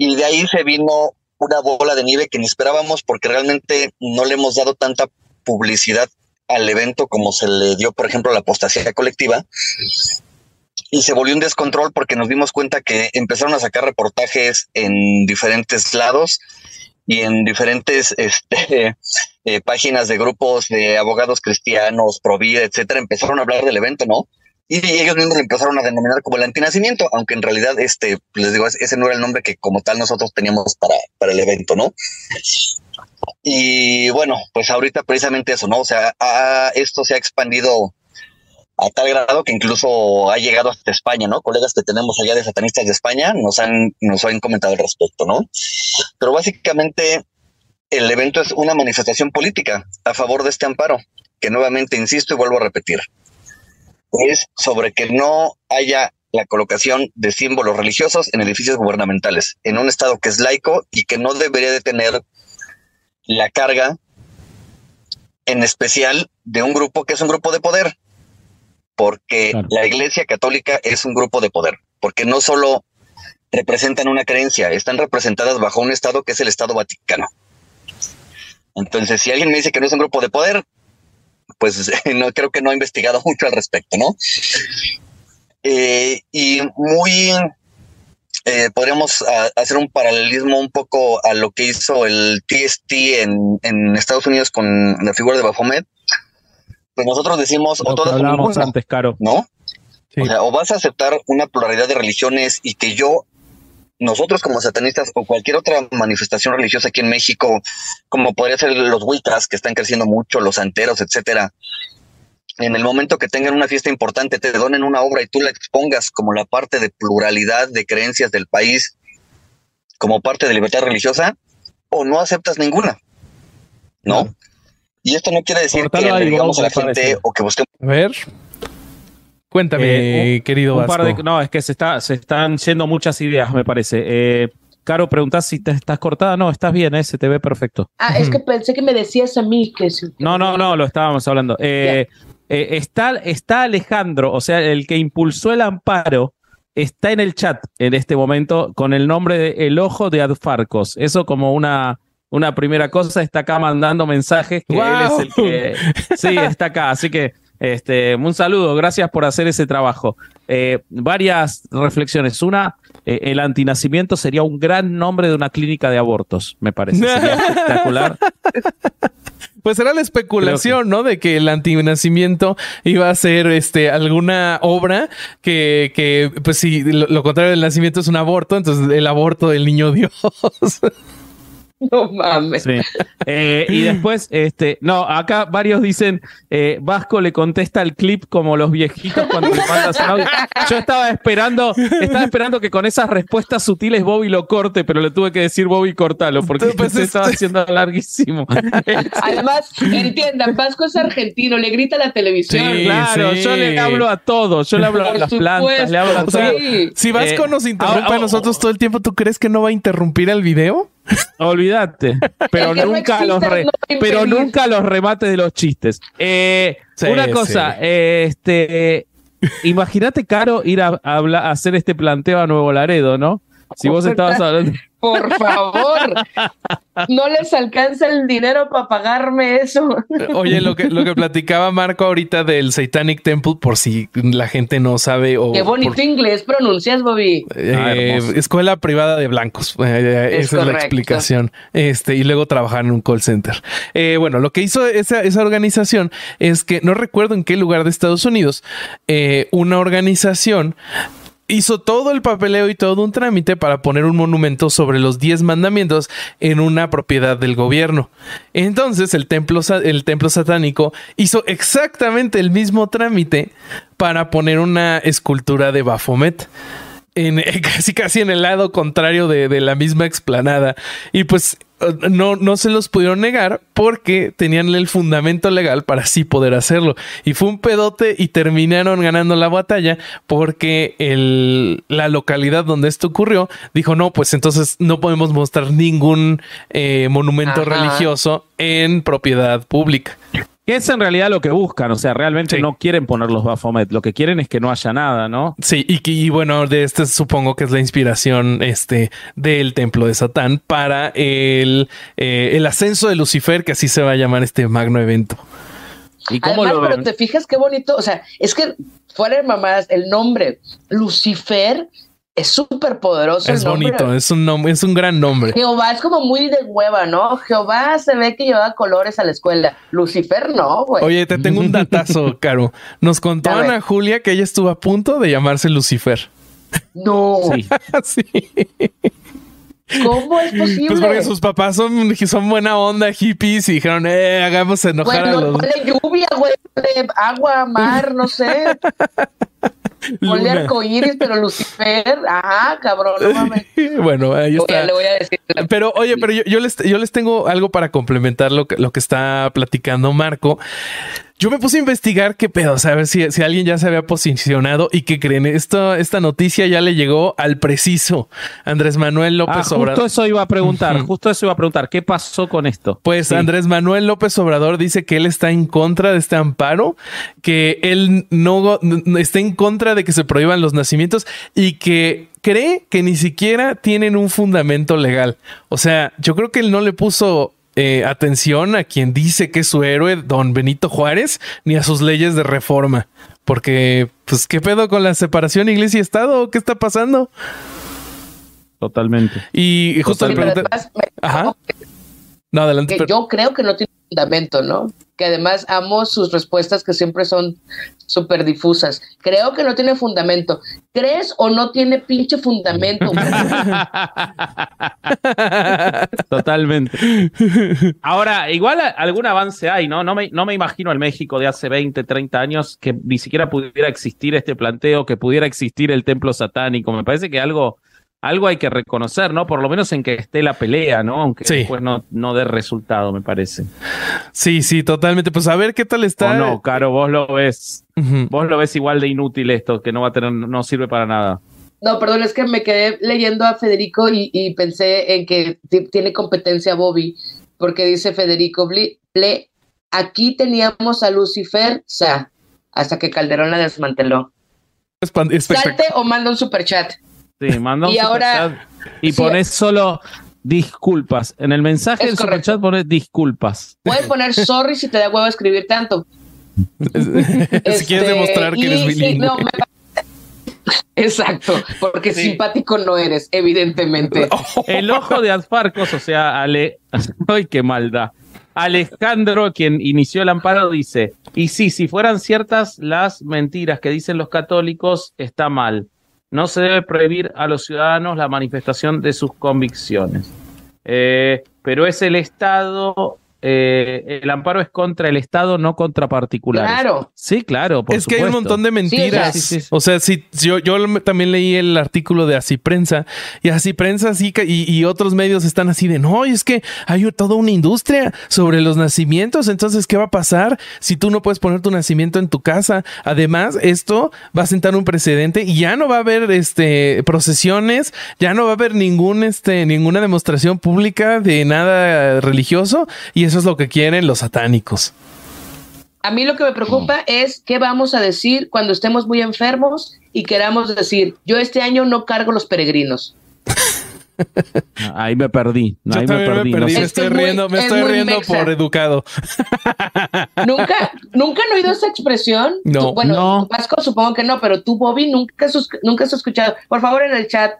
Y de ahí se vino una bola de nieve que ni esperábamos porque realmente no le hemos dado tanta publicidad al evento como se le dio, por ejemplo, a la apostasía colectiva. Y se volvió un descontrol porque nos dimos cuenta que empezaron a sacar reportajes en diferentes lados y en diferentes este, eh, páginas de grupos de abogados cristianos, pro vida, etcétera, empezaron a hablar del evento, ¿no? Y ellos mismos lo empezaron a denominar como el antinacimiento, aunque en realidad, este, les digo, ese no era el nombre que como tal nosotros teníamos para, para el evento, ¿no? Y bueno, pues ahorita precisamente eso, ¿no? O sea, esto se ha expandido a tal grado que incluso ha llegado hasta España, ¿no? Colegas que tenemos allá de satanistas de España nos han, nos han comentado al respecto, ¿no? Pero básicamente el evento es una manifestación política a favor de este amparo, que nuevamente insisto y vuelvo a repetir, es sobre que no haya la colocación de símbolos religiosos en edificios gubernamentales, en un estado que es laico y que no debería de tener la carga en especial de un grupo que es un grupo de poder, porque claro. la Iglesia Católica es un grupo de poder, porque no solo representan una creencia, están representadas bajo un Estado que es el Estado Vaticano. Entonces, si alguien me dice que no es un grupo de poder, pues no creo que no ha investigado mucho al respecto, ¿no? Eh, y muy eh, podríamos a, hacer un paralelismo un poco a lo que hizo el TST en, en Estados Unidos con la figura de Baphomet. Pues nosotros decimos, lo o todas hablábamos o antes, Caro. ¿no? Sí. O sea, o vas a aceptar una pluralidad de religiones y que yo nosotros como satanistas o cualquier otra manifestación religiosa aquí en México, como podría ser los Wiccas, que están creciendo mucho, los santeros, etcétera, en el momento que tengan una fiesta importante, te donen una obra y tú la expongas como la parte de pluralidad de creencias del país, como parte de libertad religiosa, o no aceptas ninguna. ¿No? Y esto no quiere decir que digamos a la gente o que busquemos. A ver. Cuéntame, eh, querido Vasco. no, es que se, está, se están yendo muchas ideas, me parece. Eh, Caro, preguntas si te estás cortada. No, estás bien, eh, se te ve perfecto. Ah, es que pensé que me decías a mí que sí. No, no, no, lo estábamos hablando. Eh, está, está Alejandro, o sea, el que impulsó el amparo, está en el chat en este momento con el nombre de El Ojo de Adfarcos. Eso como una, una primera cosa, está acá mandando mensajes que él es el que... Sí, está acá, así que este, un saludo, gracias por hacer ese trabajo. Eh, varias reflexiones. Una, eh, el antinacimiento sería un gran nombre de una clínica de abortos, me parece. Sería espectacular. Pues era la especulación, ¿no? De que el antinacimiento iba a ser este, alguna obra que, que pues si lo contrario del nacimiento es un aborto, entonces el aborto del niño Dios. No mames. Eh, y después, este, no, acá varios dicen, eh, Vasco le contesta el clip como los viejitos cuando le mandas audio. Yo estaba esperando, estaba esperando que con esas respuestas sutiles Bobby lo corte, pero le tuve que decir Bobby cortalo, porque pues se estaba haciendo larguísimo. Además, entiendan, Vasco es argentino, le grita a la televisión. claro, yo le hablo a todos, yo le hablo a las plantas, le hablo a todos. si Vasco eh, nos interrumpe a nosotros todo el tiempo, ¿tú crees que no va a interrumpir el video? Olvídate. Pero nunca los pero nunca los remates de los chistes. Eh, una cosa, este imagínate, Caro, ir a, a, hacer este planteo a Nuevo Laredo, ¿no? Si vos estabas hablando. Por favor, no les alcanza el dinero para pagarme eso. Oye, lo que, lo que platicaba Marco ahorita del Satanic Temple, por si la gente no sabe. O Qué bonito inglés pronuncias, Bobby. Eh, ah, escuela privada de blancos. Eh, esa es la explicación. Este, y luego trabajar en un call center. Eh, bueno, lo que hizo esa, esa, organización es que no recuerdo en qué lugar de Estados Unidos, una organización hizo todo el papeleo y todo un trámite para poner un monumento sobre los 10 mandamientos en una propiedad del gobierno. Entonces el templo, el templo satánico hizo exactamente el mismo trámite para poner una escultura de Baphomet. En, casi casi en el lado contrario de, de la misma explanada. Y pues no, no se los pudieron negar porque tenían el fundamento legal para así poder hacerlo. Y fue un pedote y terminaron ganando la batalla porque el, la localidad donde esto ocurrió dijo, no, pues entonces no podemos mostrar ningún eh, monumento religioso en propiedad pública. Que es en realidad lo que buscan, o sea, realmente no quieren poner los Baphomet, lo que quieren es que no haya nada, ¿no? Sí, y, bueno, de este supongo que es la inspiración este, del templo de Satán para el, eh, el ascenso de Lucifer, que así se va a llamar este magno evento. ¿Y cómo Además, pero te fijas qué bonito, o sea, es que fuera de mamás, el nombre Lucifer es súper poderoso. Es bonito, es un nombre, es un gran nombre. Jehová es como muy de hueva, ¿no? Jehová se ve que lleva colores a la escuela. Lucifer no, güey. Oye, te tengo un datazo, Caro. Nos contó Ana Julia que ella estuvo a punto de llamarse Lucifer. No. Sí. ¿Cómo es posible? Pues porque sus papás son, son buena onda, hippies, y dijeron, eh, hagamos enojar a los... lluvia, güey, agua, mar, no sé. Ponle arcoíris, pero Lucifer, ajá, cabrón, no mames. bueno, ahí está. le voy a decir. Pero, oye, pero yo, les, yo les tengo algo para complementar lo que, lo que está platicando Marco. Yo me puse a investigar qué pedo, o sea, a ver si, si, alguien ya se había posicionado y que creen. Esto, esta noticia ya le llegó al preciso Andrés Manuel López ah, Obrador. Justo eso iba a preguntar, justo eso iba a preguntar. ¿Qué pasó con esto? Pues Andrés Manuel López Obrador dice que él está en contra de este amparo, que él no está en contra de que se prohíban los nacimientos y que cree que ni siquiera tienen un fundamento legal. O sea, yo creo que él no le puso eh, atención a quien dice que es su héroe, don Benito Juárez, ni a sus leyes de reforma. Porque, pues, ¿qué pedo con la separación iglesia y Estado? ¿Qué está pasando? Totalmente. Y justo Ajá. No, adelante. Yo creo que no tiene fundamento, ¿no? Que además amo sus respuestas que siempre son súper difusas. Creo que no tiene fundamento. ¿Crees o no tiene pinche fundamento? Totalmente. Ahora, igual algún avance hay, ¿no? No me, no me imagino el México de hace 20, 30 años que ni siquiera pudiera existir este planteo, que pudiera existir el templo satánico. Me parece que algo, algo hay que reconocer, ¿no? Por lo menos en que esté la pelea, ¿no? Aunque después no, no dé resultado, me parece. Sí, sí, totalmente. Pues a ver qué tal está. O no, Caro, vos lo ves. Vos lo ves igual de inútil esto, que no va a tener, no sirve para nada. No, perdón, es que me quedé leyendo a Federico y, pensé en que tiene competencia Bobby, porque dice Federico Ble, aquí teníamos a Lucifer, o sea, hasta que Calderón la desmanteló. Salte o manda un superchat. Sí, manda un y ahora, y pones solo disculpas. En el mensaje del superchat pones disculpas. Puedes poner sorry si te da huevo escribir tanto. si quieres demostrar que eres bilingüe. Exacto, porque simpático no eres, evidentemente. El ojo de Adfarcos, o sea, Ale. ¡Ay, qué maldad! Alejandro, quien inició el amparo, dice: Y sí, si fueran ciertas las mentiras que dicen los católicos, está mal. No se debe prohibir a los ciudadanos la manifestación de sus convicciones. Eh, pero es el Estado eh, el amparo es contra el Estado, no contra particulares. Claro. Sí, claro. es que hay un montón de mentiras. o sea, si yo, yo también leí el artículo de Así Prensa y Así Prensa sí, y, y otros medios están así de no, es que hay toda una industria sobre los nacimientos. Entonces, ¿qué va a pasar si tú no puedes poner tu nacimiento en tu casa? Además, esto va a sentar un precedente y ya no va a haber este procesiones, ya no va a haber ningún este ninguna demostración pública de nada religioso y eso es lo que quieren los satánicos. A mí lo que me preocupa es qué vamos a decir cuando estemos muy enfermos y queramos decir, yo este año no cargo los peregrinos. Ahí me perdí. Ahí me perdí. Me, estoy riendo, me estoy riendo por educado. ¿Nunca, ¿Nunca han oído esa expresión? No. bueno, no. Vasco supongo que no, pero tú, Bobby, nunca, nunca has escuchado. Por favor, en el chat,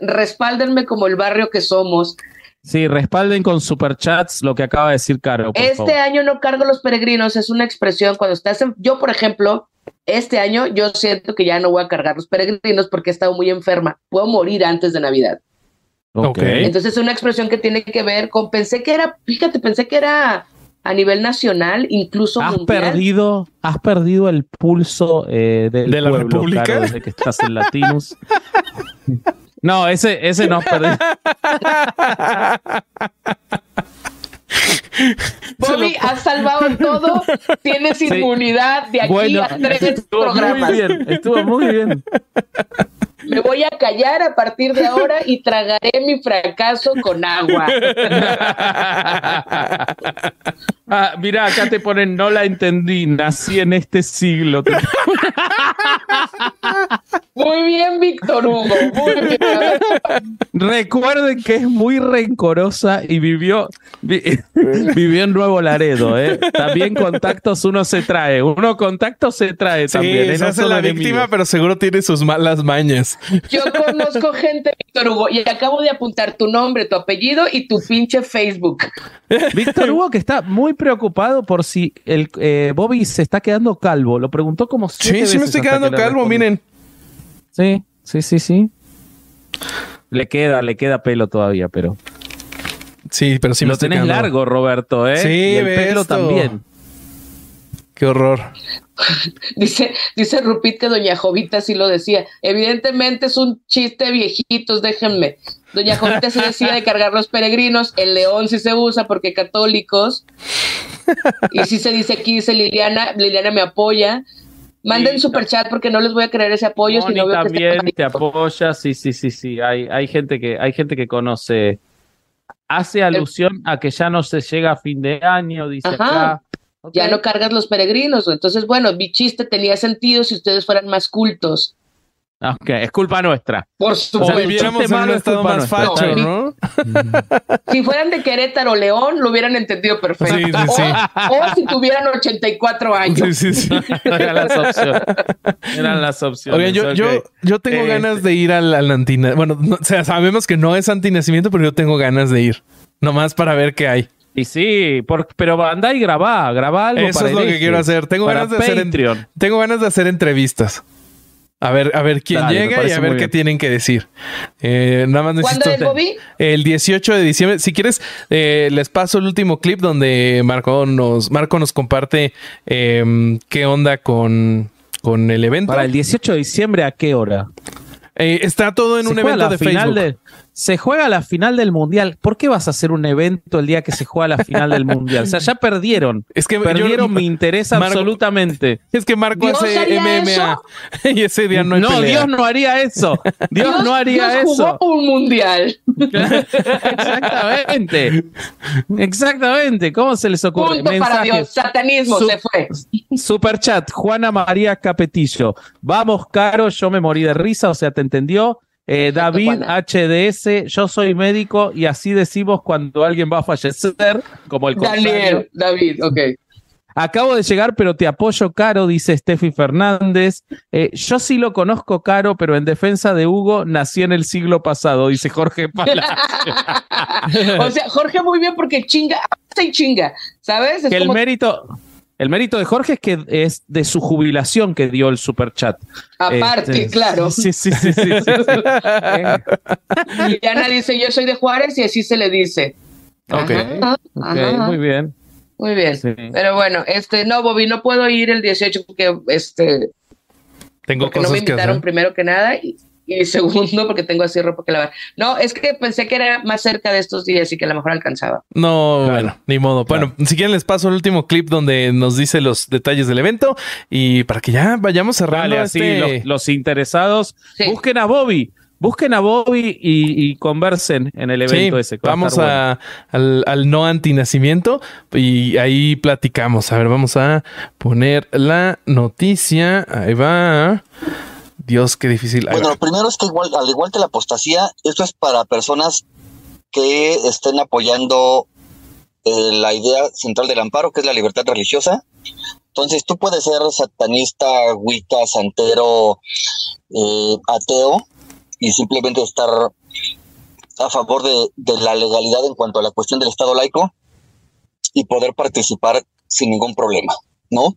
respáldenme como el barrio que somos. Sí, respalden con superchats lo que acaba de decir Caro. este año no cargo los peregrinos, es una expresión cuando estás en, yo, por ejemplo, este año yo siento que ya no voy a cargar los peregrinos porque he estado muy enferma. Puedo morir antes de Navidad. Ok. Entonces es una expresión que tiene que ver con, pensé que era, fíjate, pensé que era a nivel nacional, incluso has perdido, has perdido el pulso eh, del de la República desde que estás en Latinos. No, ese, ese no perdí. Bobby, has salvado todo. Tienes inmunidad de aquí a tres programas. Muy bien, estuvo muy bien. Me voy a callar a partir de ahora y tragaré mi fracaso con agua. Ah, mira, acá te ponen, no la entendí, nací en este siglo. Bien, Víctor Hugo. Muy bien. Recuerden que es muy rencorosa y vivió, vivió en Nuevo Laredo. ¿eh? También contactos uno se trae. Uno contactos se trae también. ¿eh? Se hace la víctima, pero seguro tiene sus malas mañas. Yo conozco gente, Víctor Hugo, y acabo de apuntar tu nombre, tu apellido y tu pinche Facebook. Víctor Hugo, que está muy preocupado por si el eh, Bobby se está quedando calvo. Lo preguntó como Sí, sí me estoy quedando calvo, miren. Sí, sí, sí, sí. Le queda, le queda pelo todavía, pero. Sí, pero sí Lo tenés largo, Roberto, ¿eh? Sí, y el pelo también. Qué horror. dice, dice Rupit que Doña Jovita sí lo decía. Evidentemente es un chiste viejitos, déjenme. Doña Jovita sí decía de cargar los peregrinos. El león sí se usa porque católicos. Y sí se dice aquí, dice Liliana, Liliana me apoya. Manden super chat porque no les voy a creer ese apoyo. si no veo también te apoya, sí, sí, sí, sí. Hay, hay gente que, hay gente que conoce. Hace alusión a que ya no se llega a fin de año, dice Ajá. acá. Ya no cargas los peregrinos. Entonces, bueno, mi chiste tenía sentido si ustedes fueran más cultos. Ok, es culpa nuestra. Por supuesto. O en un estado más facho, ¿no? si fueran de Querétaro o León, lo hubieran entendido perfecto. Sí, sí, sí. O, o, si tuvieran 84 años. Sí, sí, sí. Eran las opciones. Eran las opciones. Oigan, yo, okay. yo, yo tengo Eh, ganas de ir al, al antina. Bueno, no, o sea, sabemos que no es antinacimiento, pero yo tengo ganas de ir. Nomás para ver qué hay. Y sí, por, pero anda y grabá, grabá algo Eso para es lo que quiero hacer. Tengo ganas de hacer, en- tengo ganas de hacer entrevistas. A ver, a ver quién Dale, llega y a ver qué bien. tienen que decir. Eh, nada más ¿Cuándo necesito. es, Bobby? El 18 de diciembre. Si quieres, eh, les paso el último clip donde Marco nos, Marco nos comparte eh, qué onda con, con el evento. Para el 18 de diciembre, ¿a qué hora? Eh, está todo en Se un evento de final Facebook. de- se juega la final del mundial. ¿Por qué vas a hacer un evento el día que se juega la final del mundial? O sea, ya perdieron. Es que yo- Perdieron mi interés Marco- absolutamente. Es que Marco ¿Dios hace MMA y ese día no hay No, pelea. Dios no haría eso. Dios, no haría Dios eso. jugó un mundial. Exactamente. Exactamente. ¿Cómo se les ocurre? Punto para Dios. Satanismo Su- se fue. Super chat, Juana María Capetillo. Vamos, Caro, yo me morí de risa, o sea, ¿te entendió? Eh, David. HDS, yo soy médico y así decimos cuando alguien va a fallecer, como el contrario. Daniel, David, ok. Acabo de llegar, pero te apoyo, Caro, dice Steffi Fernández. Eh, yo sí lo conozco, Caro, pero en defensa de Hugo nací en el siglo pasado, dice Jorge Palacio. o sea, Jorge muy bien porque chinga, hace y chinga, ¿sabes? Es que el mérito, el mérito de Jorge es que es de su jubilación que dio el super chat. aparte, Este, claro. Sí, sí, sí, sí, sí, sí. Eh, Y Ana dice, yo soy de Juárez y así se le dice. Ok. Ajá, ok, ajá. muy bien. Muy bien. Sí. Pero bueno, este, no, Bobby, no puedo ir el 18 porque, este, Tengo porque no cosas me que invitaron hacer. primero que nada y, y segundo porque tengo así ropa que lavar. No, es que pensé que era más cerca de estos días y que a lo mejor alcanzaba. No, Claro. bueno, ni modo. Claro. Bueno, si quieren les paso el último clip donde nos dice los detalles del evento y para que ya vayamos cerrando Vale, así este... los, los interesados, Sí. busquen a Bobby, busquen a Bobby y, y conversen en el evento Sí, ese. va vamos bueno. a, al, al no antinacimiento y ahí platicamos. A ver, vamos a poner la noticia. Ahí va. Dios, qué difícil. Bueno, lo primero es que igual, al igual que la apostasía, esto es para personas que estén apoyando eh, la idea central del amparo, que es la libertad religiosa. Entonces, tú puedes ser satanista, wicca, santero, eh, ateo, y simplemente estar a favor de, de la legalidad en cuanto a la cuestión del Estado laico y poder participar sin ningún problema, ¿no?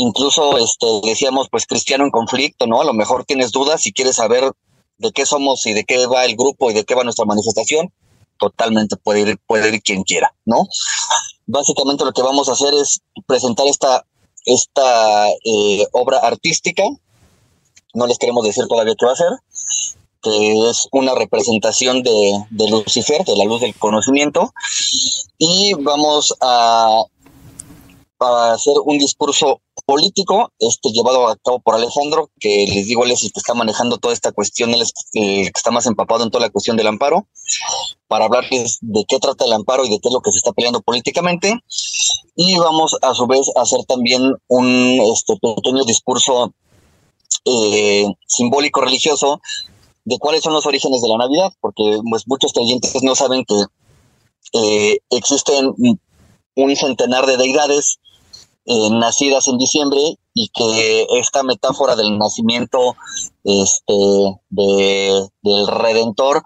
Incluso este, decíamos, pues cristiano en conflicto, ¿no? A lo mejor tienes dudas y quieres saber de qué somos y de qué va el grupo y de qué va nuestra manifestación, totalmente puede ir, puede ir quien quiera, ¿no? Básicamente lo que vamos a hacer es presentar esta, esta eh, obra artística, no les queremos decir todavía qué va a ser, que es una representación de, de Lucifer, de la luz del conocimiento, y vamos a, a hacer un discurso político, este llevado a cabo por Alejandro, que les digo, él es el que está manejando toda esta cuestión, él es el que está más empapado en toda la cuestión del amparo, para hablarles de qué trata el amparo y de qué es lo que se está peleando políticamente. Y vamos a su vez a hacer también un este, pequeño discurso eh, simbólico religioso de cuáles son los orígenes de la Navidad, porque pues, muchos creyentes no saben que eh, existen un centenar de deidades eh, nacidas en diciembre y que esta metáfora del nacimiento este, de, del Redentor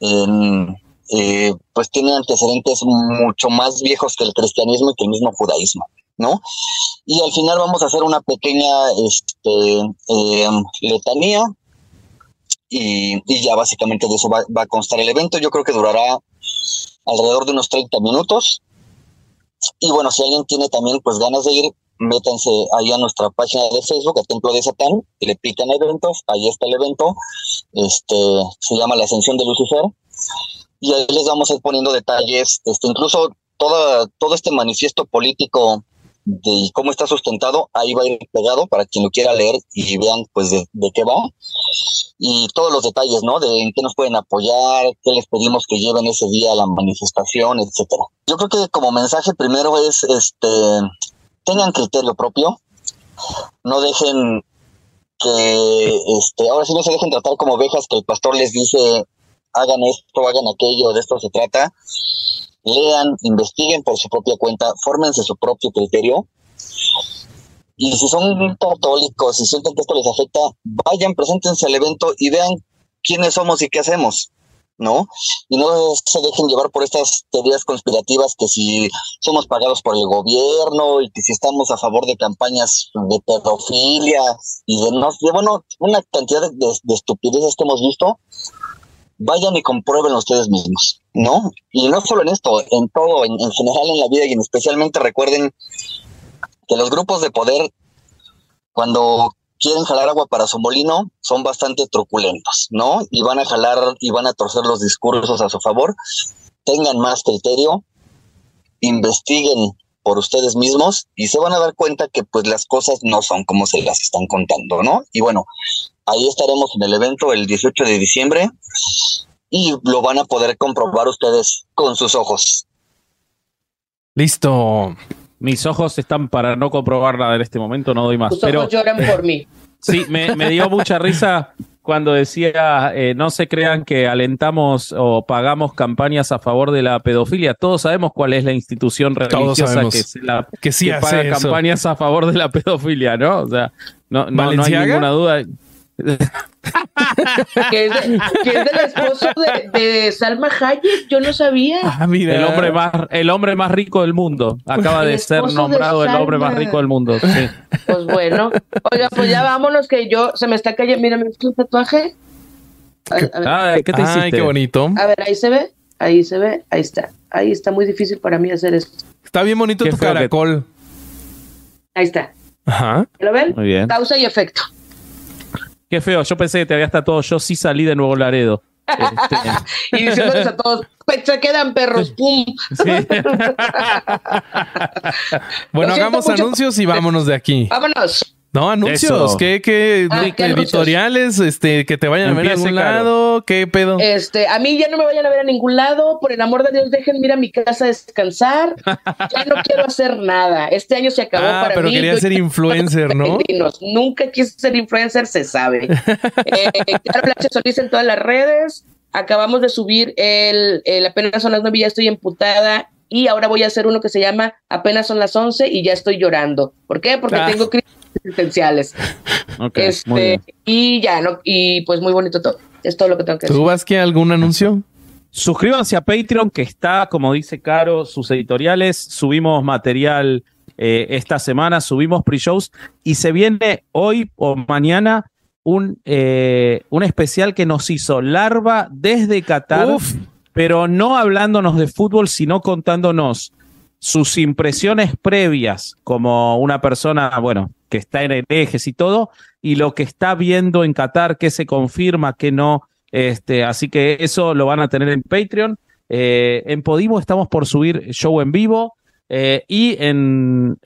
en, eh, pues tiene antecedentes mucho más viejos que el cristianismo y que el mismo judaísmo, ¿no? Y al final vamos a hacer una pequeña este, eh, letanía y, y, ya básicamente de eso va, va, a constar el evento. Yo creo que durará alrededor de unos 30 minutos. Y bueno, si alguien tiene también pues ganas de ir, métanse ahí a nuestra página de Facebook, a Templo de Satán, y le pican eventos, ahí está el evento, este se llama La Ascensión de Lucifer, y ahí les vamos a ir poniendo detalles, este, incluso toda, todo este manifiesto político de cómo está sustentado, ahí va a ir pegado para quien lo quiera leer y vean pues de, de qué va. Y todos los detalles, ¿no? De en qué nos pueden apoyar, qué les pedimos que lleven ese día a la manifestación, etcétera. Yo creo que como mensaje primero es, este, tengan criterio propio, no dejen que, este, ahora sí no se dejen tratar como ovejas que el pastor les dice, hagan esto, hagan aquello, de esto se trata. Lean, investiguen por su propia cuenta, fórmense su propio criterio. Y si son católicos y sienten que esto les afecta, vayan, preséntense al evento y vean quiénes somos y qué hacemos. ¿no? Y no se dejen llevar por estas teorías conspirativas que si somos pagados por el gobierno y que si estamos a favor de campañas de pedofilia y de, no, bueno, una cantidad de, de estupideces que hemos visto, vayan y comprueben ustedes mismos, ¿no? Y no solo en esto, en todo, en, en general en la vida y en especialmente recuerden que los grupos de poder, cuando quieren jalar agua para su molino, son bastante truculentos, ¿no? Y van a jalar y van a torcer los discursos a su favor. Tengan más criterio, investiguen por ustedes mismos y se van a dar cuenta que pues las cosas no son como se las están contando, ¿no? Y bueno, ahí estaremos en el evento el 18 de diciembre y lo van a poder comprobar ustedes con sus ojos. Listo. Mis ojos están para no comprobar nada en este momento, no doy más. Tus Pero ojos lloran por mí. sí, me, me dio mucha risa cuando decía, eh, no se crean que alentamos o pagamos campañas a favor de la pedofilia. Todos sabemos cuál es la institución religiosa que, se la, Que sí que hace paga eso. campañas a favor de la pedofilia, ¿no? O sea, no, no, no hay ninguna duda. Que es, de- que es del esposo de, de Salma Hayek, yo no sabía. Ah, mira. El hombre más, el hombre más rico del mundo. Acaba de ser de nombrado el hombre más rico del mundo. Sí. Pues bueno. Oiga, pues ya vámonos que yo se me está cayendo. Mira, mira el tatuaje. A, a ver, Ay, ¿qué te Ay, hiciste? qué bonito. a ver, ahí se ve. Ahí se ve. Ahí está. Ahí está muy difícil para mí hacer esto. Está bien bonito Qué tu que- caracol. Ahí está. Ajá. ¿Lo ven? Muy bien. Causa y efecto. Qué feo. Yo pensé que te había tatuado. Yo sí salí de Nuevo Laredo. Este, Y diciéndoles a todos, "Pues, se quedan perros, pum. sí. Bueno, hagamos mucho. anuncios y vámonos de aquí. Vámonos. No, anuncios. Eso. ¿Qué, qué, Ah, qué ¿qué anuncios? editoriales? Este, que te vayan a ver a algún Caro. lado. ¿Qué pedo? Este, a mí ya no me vayan a ver a ningún lado. Por el amor de Dios, dejen ir a mi casa a descansar. Ya no quiero hacer nada. Este año se acabó ah, para pero mí. quería Yo ser influencer, ¿no? Nunca quise ser influencer, se sabe. eh, Caro Blanche Solís en todas las redes. Acabamos de subir el, el Apenas son las nueve y ya estoy emputada. Y ahora voy a hacer uno que se llama Apenas son las once y ya estoy llorando. ¿Por qué? Porque Ah. tengo crisis muy este, bien. y ya, ¿no? Y pues muy bonito todo. Es todo lo que tengo que decir. ¿Tú, Vasqui, algún anuncio? Suscríbanse a Patreon, que está, como dice Caro, sus editoriales. Subimos material eh, esta semana, subimos pre-shows y se viene hoy o mañana un, eh, un especial que nos hizo Larva desde Qatar, Uf. pero no hablándonos de fútbol, sino contándonos sus impresiones previas como una persona, bueno, que está en herejes y todo, y lo que está viendo en Qatar, qué se confirma, qué no. Este, así que eso lo van a tener en Patreon. Eh, en Podimo estamos por subir show en vivo. Eh, y en,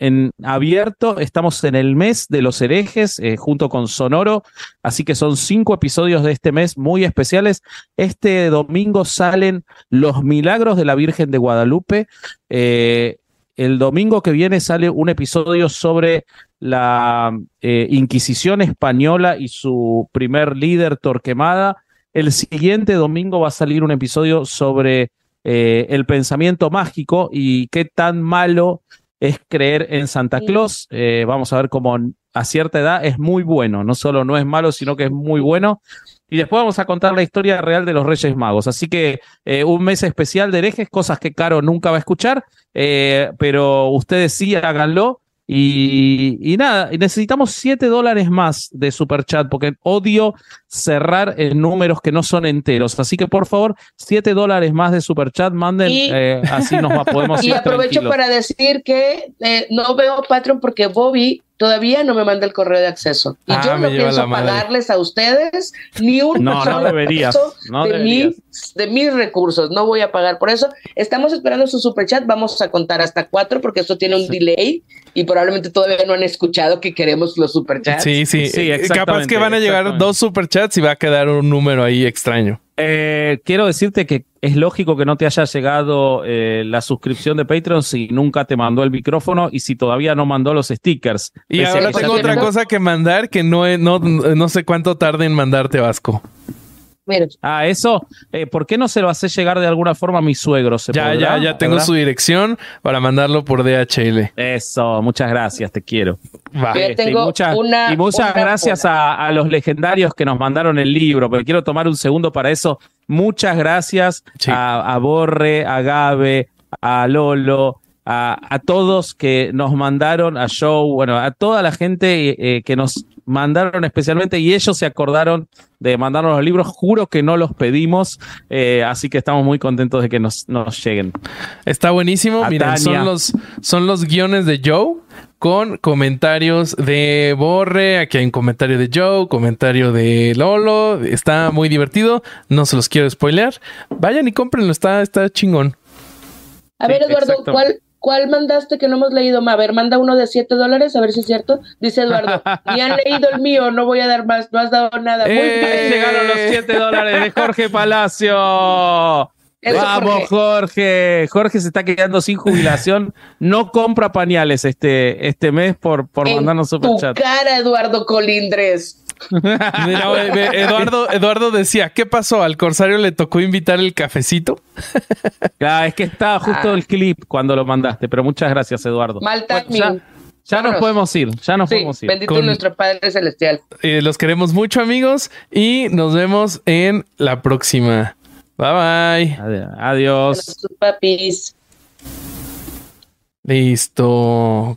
abierto estamos en el mes de los herejes eh, junto con Sonoro. Así que son cinco episodios de este mes muy especiales. Este domingo salen Los Milagros de la Virgen de Guadalupe. Eh, el domingo que viene sale un episodio sobre la Inquisición española y su primer líder, Torquemada. El siguiente domingo va a salir un episodio sobre eh, el pensamiento mágico y qué tan malo es creer en Santa. Claus. Eh, vamos a ver cómo a cierta edad es muy bueno. No solo no es malo, sino que es muy bueno. Y después vamos a contar la historia real de los Reyes Magos. Así que eh, un mes especial de herejes, cosas que Caro nunca va a escuchar, eh, pero ustedes sí háganlo. Y, y nada, necesitamos 7 dólares más de super chat porque odio cerrar en números que no son enteros. Así que por favor, 7 dólares más de super chat, manden, Y- eh, así nos podemos Y ir aprovecho tranquilos. para decir que eh, no veo Patreon porque Bobby todavía no me manda el correo de acceso. Y Ah, yo no pienso pagarles a ustedes ni un No, no solo deberías, peso no de, deberías. mis, de mis recursos. No voy a pagar por eso. Estamos esperando su superchat. Vamos a contar hasta cuatro porque esto tiene un delay y probablemente todavía no han escuchado que queremos los superchats. Sí, sí. Sí, Eh, Capaz que van a llegar dos superchats y va a quedar un número ahí extraño. Eh, quiero decirte que es lógico que no te haya llegado eh, la suscripción de Patreon si nunca te mandó el micrófono y si todavía no mandó los stickers. Y ahora tengo otra tenemos- cosa que mandar que no, no, no sé cuánto tarde en mandarte, Vasco. Ah, eso, eh, ¿por qué no se lo hace llegar de alguna forma a mi suegro? ¿Se Ya, podrá? ya, ya tengo ¿Verdad? su dirección para mandarlo por DHL. Eso, muchas gracias, te quiero. Va. Bien. Este, y muchas, una- y muchas una gracias a, a los legendarios que nos mandaron el libro, porque quiero tomar un segundo para eso. muchas gracias Sí. a, a Borre, a Gabe, a Lolo, a, a todos que nos mandaron, a Joe, bueno, a toda la gente eh, que nos mandaron especialmente y ellos se acordaron de mandarnos los libros. Juro que no los pedimos, eh, así que estamos muy contentos de que nos, nos lleguen. Está buenísimo. Miren, son los, son los guiones de Joe con comentarios de Borre. Aquí hay un comentario de Joe, comentario de Lolo. Está muy divertido. No se los quiero spoilear. Vayan y cómprenlo. Está, está chingón. A ver, Eduardo, exacto. ¿cuál, ¿cuál mandaste que no hemos leído? A ver, manda uno de 7 dólares, a ver si es cierto. Dice Eduardo, ni han leído el mío, no voy a dar más, no has dado nada. Muy Eh, bien. Llegaron los 7 dólares de Jorge Palacio. Eso, Vamos, Jorge. Jorge se está quedando sin jubilación. No compra pañales este, este mes por, por En mandarnos tu superchat. cara, Eduardo Colindres. Mira, Eduardo, Eduardo decía, ¿qué pasó? ¿Al Corsario le tocó invitar el cafecito? Ah, es que estaba justo Ah. el clip cuando lo mandaste, pero muchas gracias, Eduardo. Mal Bueno, ya ya nos podemos ir, ya nos Sí, podemos ir. bendito Con- nuestro Padre Celestial. Eh, los queremos mucho, amigos, y nos vemos en la próxima. Bye bye. Adiós. Sus papis. Listo.